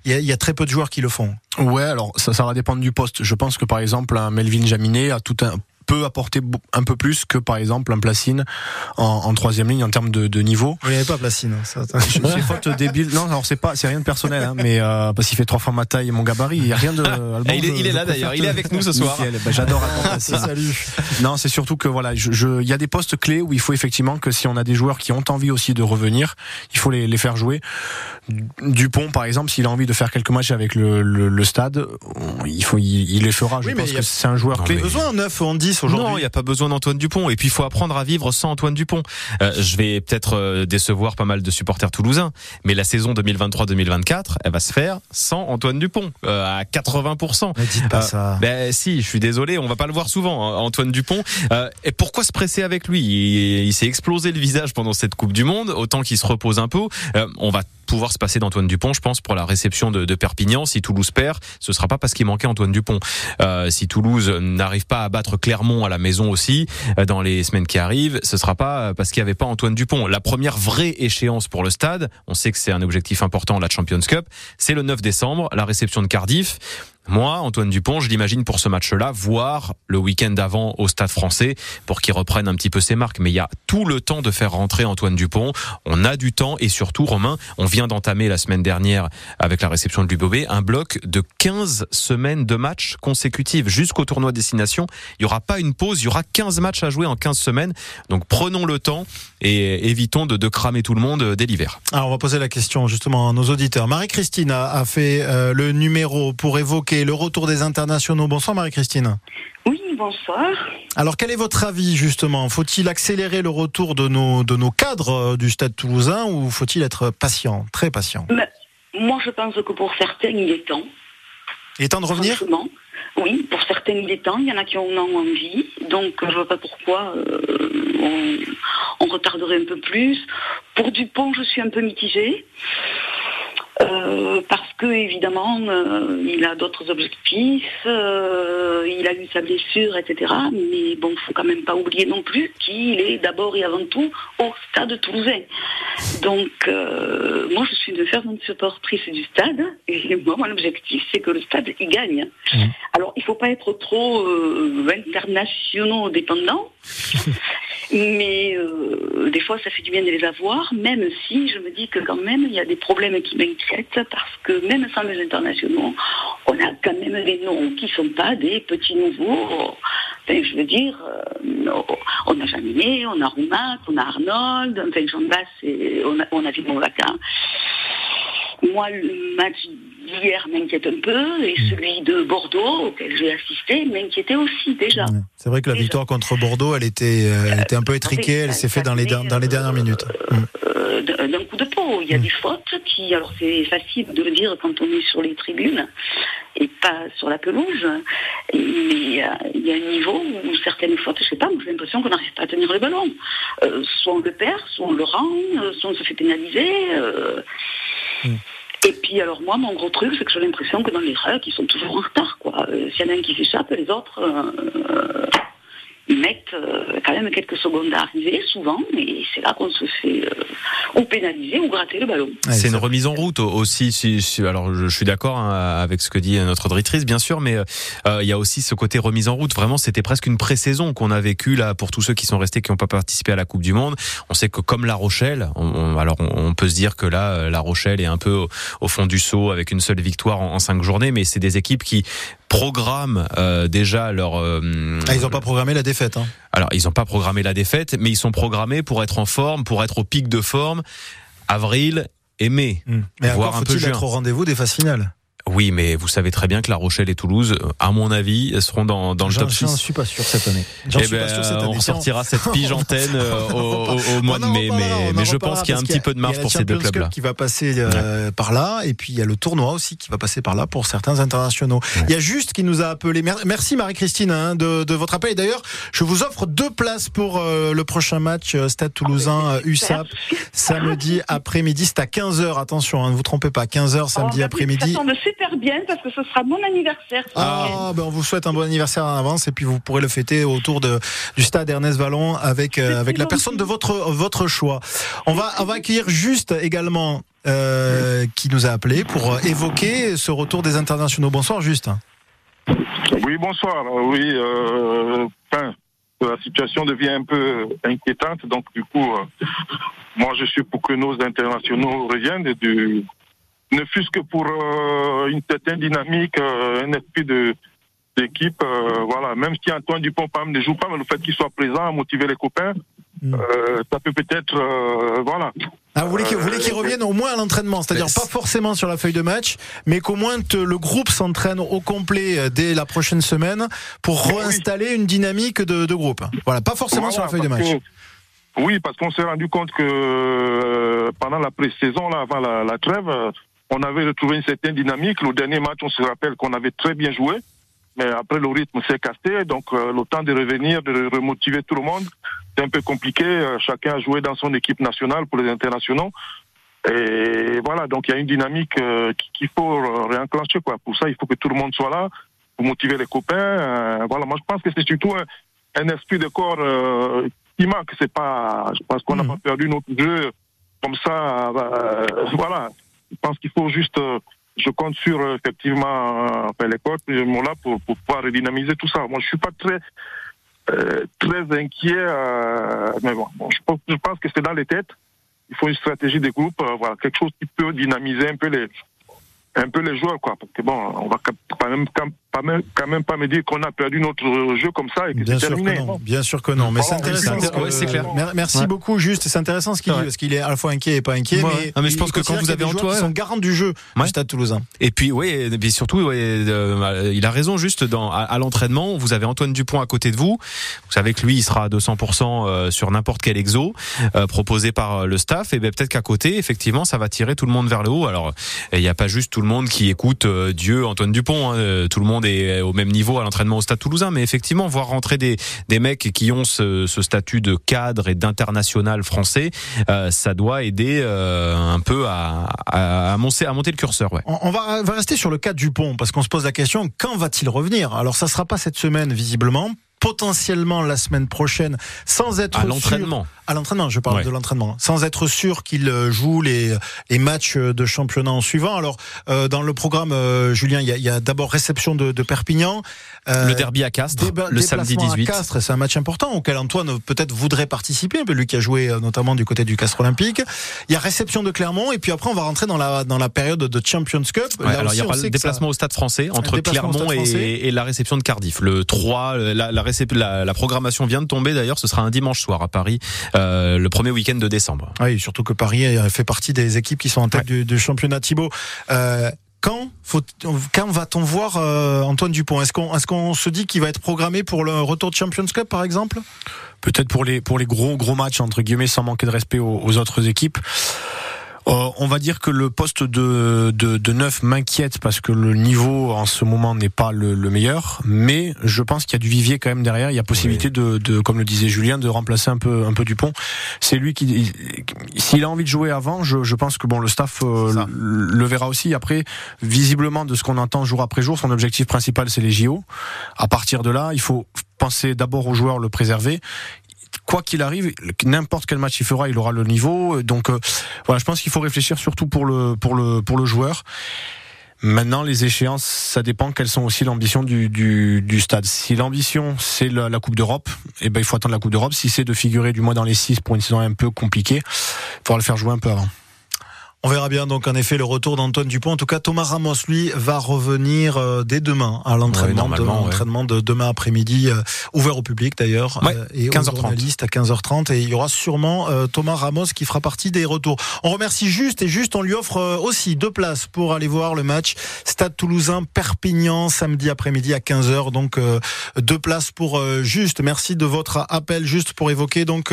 il y, a, il y a très peu de joueurs qui le font. Ouais, alors ça, ça va dépendre du poste. Je pense que par exemple un Melvin Jaminet a tout un peut apporter un peu plus que par exemple un Placine en, troisième ligne en termes de, de niveau. Vous n'avez pas Placine. Hein, c'est faute débile. Non, alors c'est pas, c'est rien de personnel, hein, mais euh, parce qu'il fait trois fois ma taille et mon gabarit, il y a rien de. Il, est, là d'ailleurs, il est avec nous ce soir. Ben, J'adore. Salut. Non, c'est surtout que voilà, il je, je, y a des postes clés où il faut effectivement que si on a des joueurs qui ont envie aussi de revenir, il faut les, les faire jouer. Dupont, par exemple, s'il a envie de faire quelques matchs avec le, le, le stade, il faut, il, les fera. Je oui, pense que c'est un joueur clé. Besoin neuf, on dit non, il n'y a pas besoin d'Antoine Dupont. Et puis, il faut apprendre à vivre sans Antoine Dupont. Euh, je vais peut-être euh, décevoir pas mal de supporters toulousains, mais la saison 2023-2024, elle va se faire sans Antoine Dupont euh, à 80%. Mais dites pas euh, ça. Ben si, je suis désolé, on va pas le voir souvent, hein, Antoine Dupont. Euh, et pourquoi se presser avec lui? Il, s'est explosé le visage pendant cette Coupe du Monde, autant qu'il se repose un peu. on va pouvoir se passer d'Antoine Dupont, je pense, pour la réception de, Perpignan. Si Toulouse perd, ce ne sera pas parce qu'il manquait Antoine Dupont. si Toulouse n'arrive pas à battre clairement à la maison aussi euh, dans les semaines qui arrivent, ce sera pas parce qu'il n'y avait pas Antoine Dupont. La première vraie échéance pour le stade, on sait que c'est un objectif important, la Champions Cup, c'est le 9 décembre, la réception de Cardiff. Moi, Antoine Dupont, je l'imagine pour ce match-là, voire le week-end d'avant au Stade français pour qu'il reprenne un petit peu ses marques. Mais il y a tout le temps de faire rentrer Antoine Dupont. On a du temps et surtout, Romain, on vient d'entamer la semaine dernière avec la réception de l'UBB un bloc de 15 semaines de matchs consécutifs jusqu'au tournoi destination. Il y aura pas une pause, il y aura 15 matchs à jouer en 15 semaines. Donc prenons le temps et évitons de, cramer tout le monde dès l'hiver. Alors on va poser la question justement à nos auditeurs. Marie-Christine a, a fait euh, le numéro pour évoquer le retour des internationaux. Bonsoir Marie-Christine. Oui, bonsoir. Alors quel est votre avis justement? Faut-il accélérer le retour de nos, de nos cadres euh, du stade toulousain ou faut-il être patient, très patient? Mais moi, je pense que pour certains, il est temps. Il est temps de revenir? Oui, pour certains, il est temps. Il y en a qui en ont envie. Donc, je vois pas pourquoi euh, on, on retarderait un peu plus. Pour Dupont, je suis un peu mitigée. Euh, parce que évidemment euh, il a d'autres objectifs, euh, il a eu sa blessure, etc. Mais bon, faut quand même pas oublier non plus qu'il est d'abord et avant tout au stade toulousain. Donc euh, moi je suis une fervente supportrice du stade et moi mon objectif c'est que le stade il gagne. Alors il faut pas être trop euh, internationaux dépendant. Mais euh, des fois, ça fait du bien de les avoir, même si je me dis que quand même, il y a des problèmes qui m'inquiètent, parce que même sans les internationaux, on a quand même des noms qui ne sont pas des petits nouveaux. Je veux dire, euh, on a Jaminet, on a Roumac, on a Arnold, enfin, j'en passe, et on a, on a Vimon Lacan. Moi, le match d'hier m'inquiète un peu, et celui de Bordeaux, auquel j'ai assisté, m'inquiétait aussi déjà. C'est vrai que la victoire contre Bordeaux, elle était, euh, elle était un peu étriquée, elle s'est faite dans les, dans les dernières minutes. euh, d'un d'un coup de peau. Il y a des fautes qui, alors c'est facile de le dire quand on est sur les tribunes et pas sur la pelouse, mais il y a, il y a un niveau où certaines fautes, je sais pas, j'ai l'impression qu'on n'arrive pas à tenir le ballon. Euh, soit on le perd, soit on le rend, euh, soit on se fait pénaliser. euh, Et puis alors moi, mon gros truc, c'est que j'ai l'impression que dans les règles, ils sont toujours en retard. quoi. Euh, S'il y en a un qui s'échappe, les autres, euh, ils mettent euh, quand même quelques secondes à arriver, souvent, et c'est là qu'on se fait euh, ou pénaliser ou gratter le ballon. C'est une remise en route aussi. Si, si- alors, je, suis d'accord hein, avec ce que dit notre auditrice, bien sûr, mais euh, il y a aussi ce côté remise en route. Vraiment, c'était presque une pré-saison qu'on a vécu là pour tous ceux qui sont restés, qui n'ont pas participé à la Coupe du Monde. On sait que comme La Rochelle, on, on- alors on, on peut se dire que là, euh, La Rochelle est un peu au, au fond du saut avec une seule victoire en, en cinq journées, mais c'est des équipes qui programment euh, déjà leur. euh, Ah, ils n'ont pas programmé la défaite. Hein. alors, ils n'ont pas programmé la défaite, mais ils sont programmés pour être en forme, pour être au pic de forme, avril et mai, Mais voire encore un peu juin. être au rendez-vous des phases finales. Oui, mais vous savez très bien que La Rochelle et Toulouse, euh, à mon avis, seront dans, dans le J'en top j'en 6. suis pas sûr cette année. J'en Eh suis pas ben, sûr cette année. on sortira cette pige antenne euh, au, au- au mois de mai, mais, mais je pense qu'il y a un petit peu de marge pour ces deux clubs-là. qui va passer euh, par là, et puis il y a le tournoi aussi qui va passer par là pour certains internationaux. Il y a juste qui nous a appelé. Mer- Merci Marie-Christine hein, de, de votre appel. Et d'ailleurs, je vous offre deux places pour euh, le prochain match euh, Stade Toulousain euh, USAP samedi après-midi. C'est à 15h. Attention, hein, ne vous trompez pas. 15h samedi Oh, Ça après-midi. Super bien parce que ce sera mon anniversaire. Ah, ben on vous souhaite un bon anniversaire en avance et puis vous pourrez le fêter autour de, du stade Ernest Vallon avec, euh, avec la personne de votre, votre choix. On va, on va accueillir juste également euh, qui nous a appelé pour évoquer ce retour des internationaux. Bonsoir, juste. Oui, bonsoir. Euh, Oui, euh, enfin, la situation devient un peu inquiétante. Donc, du coup, euh, moi, je suis pour que nos internationaux reviennent, du, ne fût-ce que pour euh, une certaine dynamique, euh, un esprit de d'équipe. euh, voilà, même si Antoine Dupont-Pam ne joue pas, mais le fait qu'il soit présent à motiver les copains, euh, ça peut peut-être, euh, voilà. Ah, vous voulez qu'il vous voulez qu'il revienne au moins à l'entraînement, c'est-à-dire pas forcément sur la feuille de match, mais qu'au moins te- le groupe s'entraîne au complet euh, dès la prochaine semaine pour réinstaller une dynamique de, de groupe. Voilà, pas forcément Voilà, sur la feuille de match. que- oui, parce qu'on s'est rendu compte que euh, pendant la pré-saison, là, avant la, la trêve, euh, on avait retrouvé une certaine dynamique. Le dernier match, on se rappelle qu'on avait très bien joué, mais après le rythme s'est cassé, donc euh, le temps de revenir, de remotiver tout le monde, c'est un peu compliqué. Euh, chacun a joué dans son équipe nationale pour les internationaux. Et voilà, donc il y a une dynamique euh, qui- qu'il faut réenclencher. Quoi. Pour ça, il faut que tout le monde soit là pour motiver les copains. Voilà, moi je pense que c'est surtout un, un esprit de corps qui manque. C'est pas, je pense qu'on n'a pas perdu notre jeu comme ça. voilà, je pense qu'il faut juste. euh, je compte sur euh, effectivement euh, enfin, les là pour, pouvoir redynamiser tout ça. Moi, je suis pas très très inquiet, mais bon, je, pense, que c'est dans les têtes. Il faut une stratégie de groupe, euh, voilà, quelque chose qui peut dynamiser un peu les un peu les joueurs, quoi. Parce que bon, on va quand même, pas même, quand même pas me dire qu'on a perdu notre jeu comme ça et que Bien c'est sûr terminé. que non, bien sûr que non. Mais c'est intéressant. oui, c'est ce que- ouais, clair. Mer- Merci Ouais. beaucoup, juste. C'est intéressant ce qu'il dit, parce qu'il est à la fois inquiet et pas inquiet. Ouais. Mais, Ah, mais je pense que quand vous avez Antoine- qui sont garants du jeu du Stade Toulousain. Et puis, oui, et puis surtout, ouais, euh, il a raison, juste dans, à, à l'entraînement, vous avez Antoine Dupont à côté de vous. Vous savez que lui, il sera à 200% euh, sur n'importe quel exo euh, proposé par euh, le staff. Et ben peut-être qu'à côté, effectivement, ça va tirer tout le monde vers le haut. Alors, il n'y a pas juste tout le monde qui écoute euh, Dieu, Antoine Dupont. hein. Euh, Tout le monde est au même niveau à l'entraînement au Stade Toulousain. Mais effectivement, voir rentrer des, des mecs qui ont ce, statut de cadre et d'international français, euh, ça doit aider euh, un peu à, monter, à monter le curseur. Ouais. On va, rester sur le cas Dupont, parce qu'on se pose la question, quand va-t-il revenir? Alors, ça sera pas cette semaine, visiblement. Potentiellement la semaine prochaine, sans être À sûr- l'entraînement. À l'entraînement, je parle Ouais. de l'entraînement, sans être sûr qu'il euh, joue les, les matchs de championnat en suivant. Alors, euh, dans le programme, euh, Julien, il y a, d'abord réception de, de Perpignan. euh, le derby à Castres, déba- le samedi déplacement 18. À Castres, c'est un match important auquel Antoine peut-être voudrait participer, lui qui a joué euh, notamment du côté du Castres Olympique. Il y a réception de Clermont et puis après on va rentrer dans la dans la période de Champions Cup. Ouais, Là alors il y aura le ça- déplacement au Stade Français entre Clermont et, et la réception de Cardiff. Le 3, la, la, la, la programmation vient de tomber d'ailleurs. Ce sera un dimanche soir à Paris, euh, le premier week-end de décembre. Oui, surtout que Paris euh, fait partie des équipes qui sont en tête du, du championnat Thibaut. Euh, quand faut, quand va-t-on voir euh, Antoine Dupont? Est-ce qu'on se dit qu'il va être programmé pour le retour de Champions Cup par exemple? Peut-être pour les pour les gros gros matchs entre guillemets sans manquer de respect aux, aux autres équipes. Euh, on va dire que le poste de, de, de neuf m'inquiète parce que le niveau en ce moment n'est pas le, le meilleur, mais je pense qu'il y a du vivier quand même derrière. Il y a possibilité de, de, comme le disait Julien, de remplacer un peu un peu Dupont. C'est lui qui, il- s'il a envie de jouer avant, je, je pense que bon le staff euh, le, le verra aussi. Après, visiblement de ce qu'on entend jour après jour, son objectif principal c'est les JO. À partir de là, il faut penser d'abord aux joueurs, le préserver quoi qu'il arrive, n'importe quel match il fera, il aura le niveau. Donc euh, voilà, je pense qu'il faut réfléchir surtout pour le joueur. Maintenant, les échéances, ça dépend quelles sont aussi l'ambition du, du, stade. Si l'ambition c'est la, la Coupe d'Europe, eh ben il faut attendre la Coupe d'Europe. Si c'est de figurer du moins dans les six pour une saison un peu compliquée, il faudra le faire jouer un peu avant. On verra bien donc en effet le retour d'Antoine Dupont. En tout cas, Thomas Ramos, lui, va revenir euh, dès demain à l'entraînement, Ouais, normalement, de, ouais. l'entraînement de demain après-midi, euh, ouvert au public d'ailleurs, Ouais, euh, et 15h30. aux journalistes à 15h30. Et il y aura sûrement euh, Thomas Ramos qui fera partie des retours. On remercie Juste et Juste, on lui offre euh, aussi deux places pour aller voir le match Stade Toulousain Perpignan samedi après-midi à 15h. Donc euh, deux places pour Juste. Merci de votre appel juste pour évoquer donc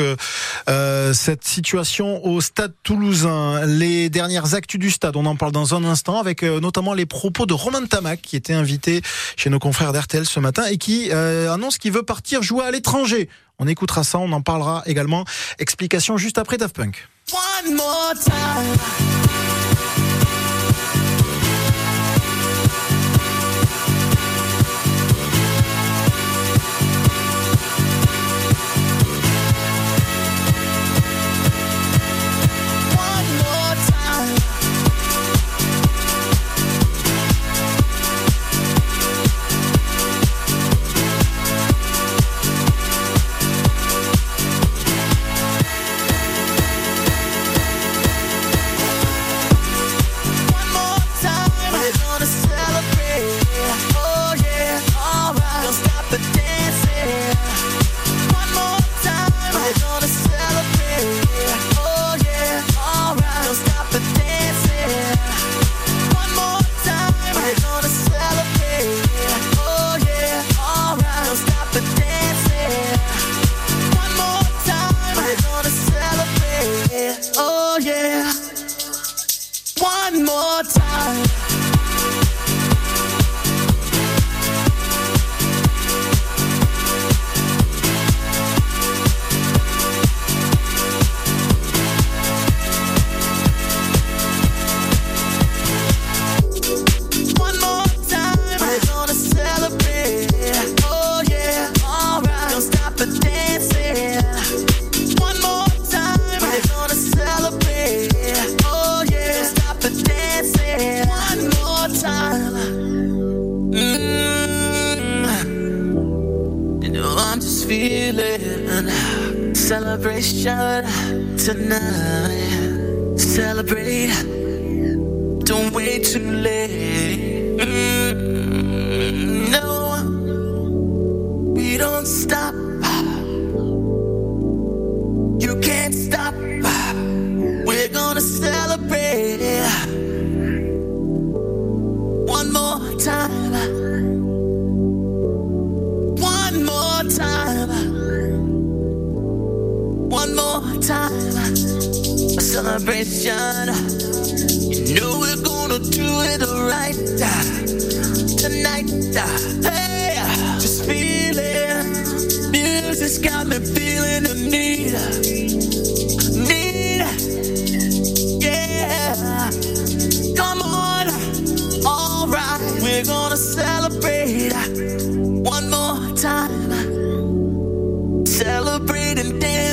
cette situation au Stade Toulousain. Les dernières actus du stade, on en parle dans un instant avec euh, notamment les propos de Romain Tamac qui était invité chez nos confrères d'RTL ce matin et qui euh, annonce qu'il veut partir jouer à l'étranger. On écoutera ça, on en parlera également. Explication juste après Daft Punk. One more time.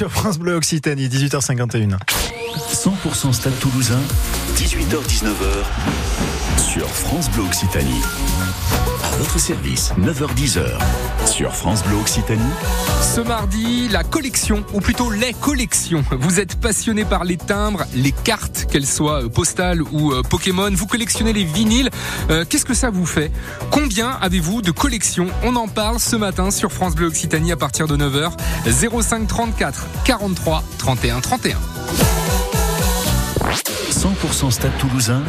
sur France Bleu Occitanie, 18h51. 100% Stade Toulousain, 18h-19h sur France Bleu Occitanie. À votre service, 9h-10h sur France Bleu Occitanie. Ce mardi, la collection, ou plutôt les collections. Vous êtes passionné par les timbres, les cartes, qu'elles soient euh, postales ou euh, Pokémon. Vous collectionnez les vinyles. Euh, Qu'est-ce que ça vous fait? Combien avez-vous de collections? On en parle ce matin sur France Bleu Occitanie à partir de 9h. 05 34 43 31 31. 100% Stade Toulousain,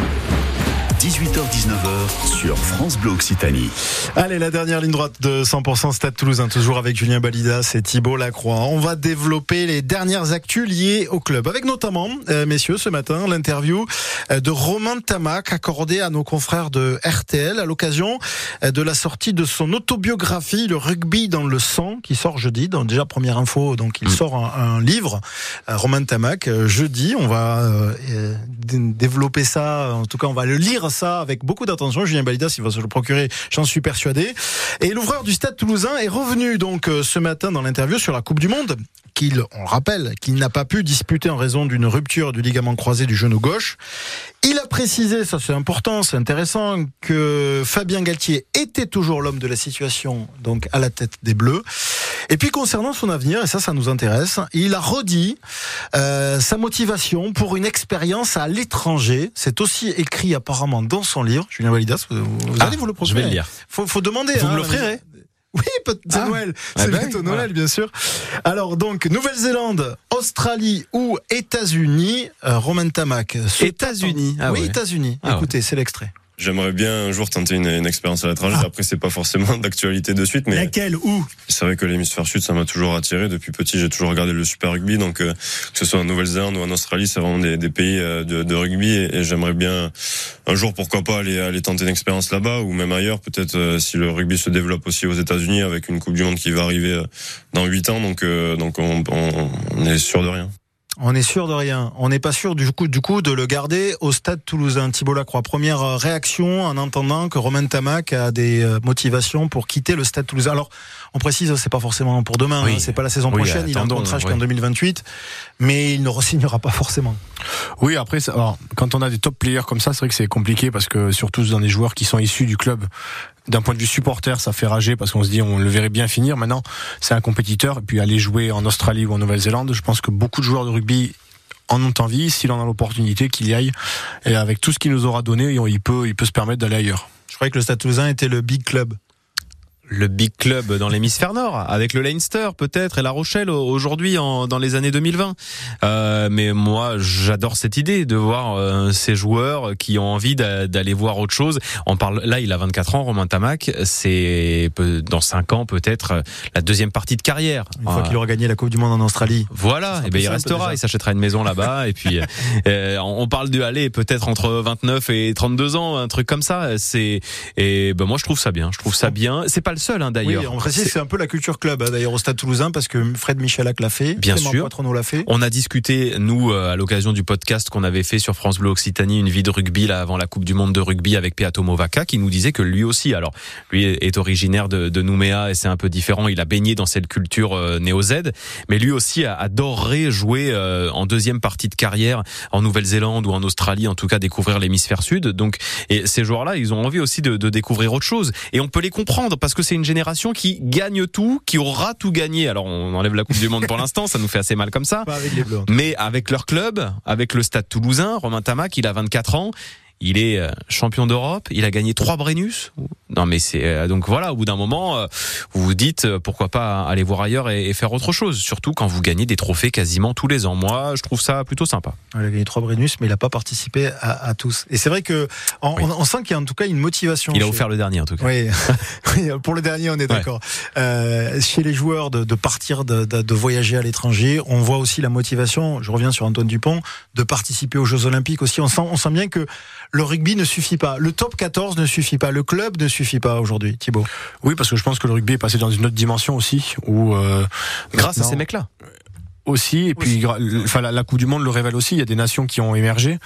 18h-19h sur France Bleu Occitanie. Allez, la dernière ligne droite de 100% Stade Toulousain, toujours avec Julien Balidas et Thibault Lacroix. On va développer les dernières actus liées au club, avec notamment, euh, messieurs, ce matin, l'interview euh, de Romain Tamac accordée à nos confrères de RTL à l'occasion euh, de la sortie de son autobiographie, Le rugby dans le sang, qui sort jeudi. Donc déjà, première info, donc il sort un, un livre, Romain Tamac, jeudi. On va euh, développer ça, en tout cas, on va le lire ça avec beaucoup d'attention. Julien Balidas, il va se le procurer, j'en suis persuadé. Et l'ouvreur du Stade Toulousain est revenu donc euh, ce matin dans l'interview sur la Coupe du Monde qu'il, on le rappelle, qu'il n'a pas pu disputer en raison d'une rupture du ligament croisé du genou gauche. Il a précisé, ça c'est important, c'est intéressant, que Fabien Galtier était toujours l'homme de la situation, donc à la tête des Bleus. Et puis concernant son avenir, et ça, ça nous intéresse, il a redit euh, sa motivation pour une expérience à l'étranger. C'est aussi écrit apparemment dans son livre. Julien Validas, vous, vous Ah, allez vous le je procurer. vais le lire. Faut, faut demander. Vous hein, me l'offrirez oui, peut- c'est Ah. Noël. Ah C'est ben bientôt Noël, voilà. bien sûr. Alors donc, Nouvelle-Zélande, Australie ou États-Unis, euh, Romain Tamac. États-Unis, ah oui, ouais. États-Unis. Ah ouais. Écoutez, c'est l'extrait. J'aimerais bien un jour tenter une, une expérience à l'étranger. Après, c'est pas forcément d'actualité de suite, mais Laquelle Où? c'est vrai que l'hémisphère sud, ça m'a toujours attiré. Depuis petit, j'ai toujours regardé le Super Rugby. Donc, euh, que ce soit en Nouvelle-Zélande ou en Australie, c'est vraiment des, des pays euh, de, de rugby. Et, et j'aimerais bien un jour, pourquoi pas, aller, aller tenter une expérience là-bas ou même ailleurs. Peut-être euh, si le rugby se développe aussi aux États-Unis avec une Coupe du Monde qui va arriver euh, dans huit ans. Donc, euh, donc on, on, on est sûr de rien. On est sûr de rien. On n'est pas sûr du coup, du coup de le garder au stade toulousain. Thibault Lacroix, première euh, réaction en entendant que Romain Tamac a des euh, motivations pour quitter le stade toulousain. Alors, on précise, c'est pas forcément pour demain, Oui. hein, c'est pas la saison Oui, prochaine, il a un contrat jusqu'en oui. 2028, mais il ne re-signera pas forcément. Oui, après, ça- alors, quand on a des top players comme ça, c'est vrai que c'est compliqué parce que surtout dans des joueurs qui sont issus du club, d'un point de vue supporter, ça fait rager parce qu'on se dit on le verrait bien finir. Maintenant, c'est un compétiteur et puis aller jouer en Australie ou en Nouvelle-Zélande, je pense que beaucoup de joueurs de rugby en ont envie, s'il en a l'opportunité, qu'il y aille. Et avec tout ce qu'il nous aura donné, il peut, il peut se permettre d'aller ailleurs. Je croyais que le stade toulousain était le big club. Le big club dans l'hémisphère nord, avec le Leinster peut-être et La Rochelle au- aujourd'hui dans les années 2020. Euh, mais moi, j'adore cette idée de voir euh, ces joueurs qui ont envie d'a- d'aller voir autre chose. On parle là, il a 24 ans, Romain Tamac. C'est dans 5 ans peut-être euh, la deuxième partie de carrière. Une fois Euh, qu'il aura gagné la Coupe du Monde en Australie. voilà, et ben plus il restera, déjà. il s'achètera une maison là-bas et puis euh, on parle de aller peut-être entre 29 et 32 ans, un truc comme ça. C'est et ben moi je trouve ça bien, je trouve ça bien. C'est pas le seul hein, d'ailleurs. Oui, on précise, C'est- c'est un peu la culture club, hein, d'ailleurs, au stade toulousain, parce que Fred Michalak l'a fait. Bien Clément sûr. L'a fait. On a discuté, nous, euh, à l'occasion du podcast qu'on avait fait sur France Bleu Occitanie, une vie de rugby là avant la Coupe du Monde de rugby avec Peato Movaca, qui nous disait que lui aussi, alors lui est originaire de, de Nouméa et c'est un peu différent. Il a baigné dans cette culture euh, néo-Z, mais lui aussi a- adorerait jouer euh, en deuxième partie de carrière en Nouvelle-Zélande ou en Australie, en tout cas découvrir l'hémisphère sud. Donc, et ces joueurs-là, ils ont envie aussi de, de découvrir autre chose. Et on peut les comprendre parce que c'est une génération qui gagne tout, qui aura tout gagné. Alors, on enlève la Coupe du Monde pour l'instant, ça nous fait assez mal comme ça. Pas avec les Bleus. Mais avec leur club, avec le Stade Toulousain, Romain Tamac, il a 24 ans. Il est euh, champion d'Europe, il a gagné trois Brennus. Non mais c'est euh, donc voilà, au bout d'un moment, euh, vous vous dites pourquoi pas aller voir ailleurs et, et faire autre chose. Surtout quand vous gagnez des trophées quasiment tous les ans. Moi, je trouve ça plutôt sympa. Il a gagné trois Brennus, mais il n'a pas participé à, à tous. Et c'est vrai que on, on- on sent qu'il y a en tout cas une motivation. Il a chez- offert le dernier en tout cas. Oui, pour le dernier, on est d'accord. Euh, chez les joueurs de, de partir, de, de- de voyager à l'étranger, on voit aussi la motivation. Je reviens sur Antoine Dupont de participer aux Jeux Olympiques aussi. On sent, on sent bien que le rugby ne suffit pas, le top 14 ne suffit pas, le club ne suffit pas aujourd'hui. Thibaut. Oui, parce que je pense que le rugby est passé dans une autre dimension aussi, où euh, Grâce à ces mecs-là. Aussi. Et puis, enfin, la, la Coupe du Monde le révèle aussi. Il y a des nations qui ont émergé.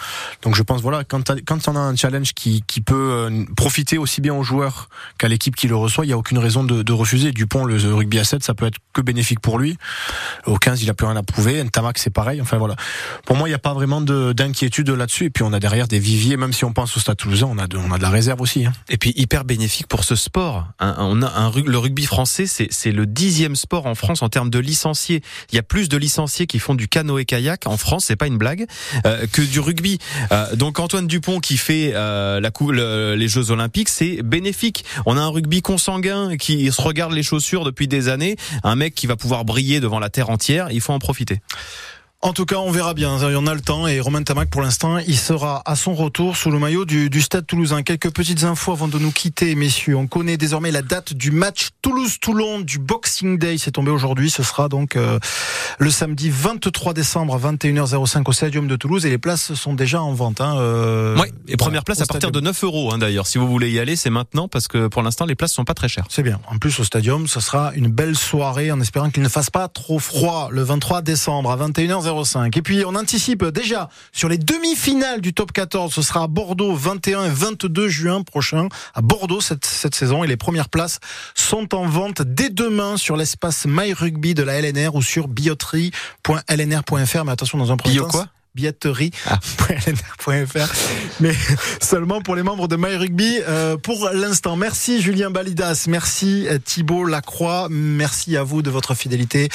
Donc, je pense, voilà, quand, quand on a un challenge qui, qui peut euh, profiter aussi bien aux joueurs qu'à l'équipe qui le reçoit, il n'y a aucune raison de, de refuser. Dupont, le rugby à 7, ça peut être que bénéfique pour lui. Au 15, il a plus rien à prouver. Ntamak, c'est pareil. Enfin, voilà. Pour moi, il n'y a pas vraiment de- d'inquiétude là-dessus. Et puis, on a derrière des viviers, même si on pense au Stade Toulousain, on a de, on a de la réserve aussi. Hein. Et puis hyper bénéfique pour ce sport. On a un, le rugby français, c'est c'est le dixième sport en France en termes de licenciés. Il y a plus de licenciés qui font du canoë-kayak en France, c'est pas une blague, euh, que du rugby. Euh, donc Antoine Dupont qui fait euh, la les Jeux Olympiques, c'est bénéfique. On a un rugby consanguin qui se regarde les chaussures depuis des années. Un mec qui va pouvoir briller devant la terre entière. Il faut en profiter. En tout cas, on verra bien. Il y en a le temps. Et Romain Tamac, pour l'instant, il sera à son retour sous le maillot du, du Stade Toulousain. Quelques petites infos avant de nous quitter, messieurs. On connaît désormais la date du match Toulouse-Toulon du Boxing Day. C'est tombé aujourd'hui. Ce sera donc euh, le samedi 23 décembre à 21h05 au Stadium de Toulouse. Et les places sont déjà en vente. Hein, euh, Ouais, et première place à partir stadium. de 9 euros hein, d'ailleurs. Si vous voulez y aller, c'est maintenant parce que pour l'instant les places sont pas très chères. C'est bien. En plus, au stadium, ce sera une belle soirée en espérant qu'il ne fasse pas trop froid le 23 décembre à 21h05. Et puis, on anticipe déjà sur les demi-finales du top 14. Ce sera à Bordeaux 21 et 22 juin prochain. À Bordeaux cette, cette saison. Et les premières places sont en vente dès demain sur l'espace My Rugby de la LNR ou sur billetterie.lnr.fr. Mais attention, dans un premier Bio temps, quoi? billetterie.lnr.fr mais seulement pour les membres de My Rugby euh, pour l'instant. Merci Julien Balidas, merci euh, Thibault Lacroix, merci à vous de votre fidélité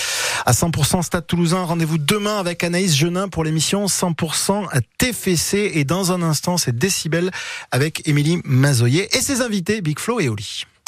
à 100% Stade Toulousain. Rendez-vous demain avec Anaïs Genin pour l'émission 100% TFC et dans un instant c'est Décibel avec Émilie Mazoyer et ses invités Big Flo et Oli.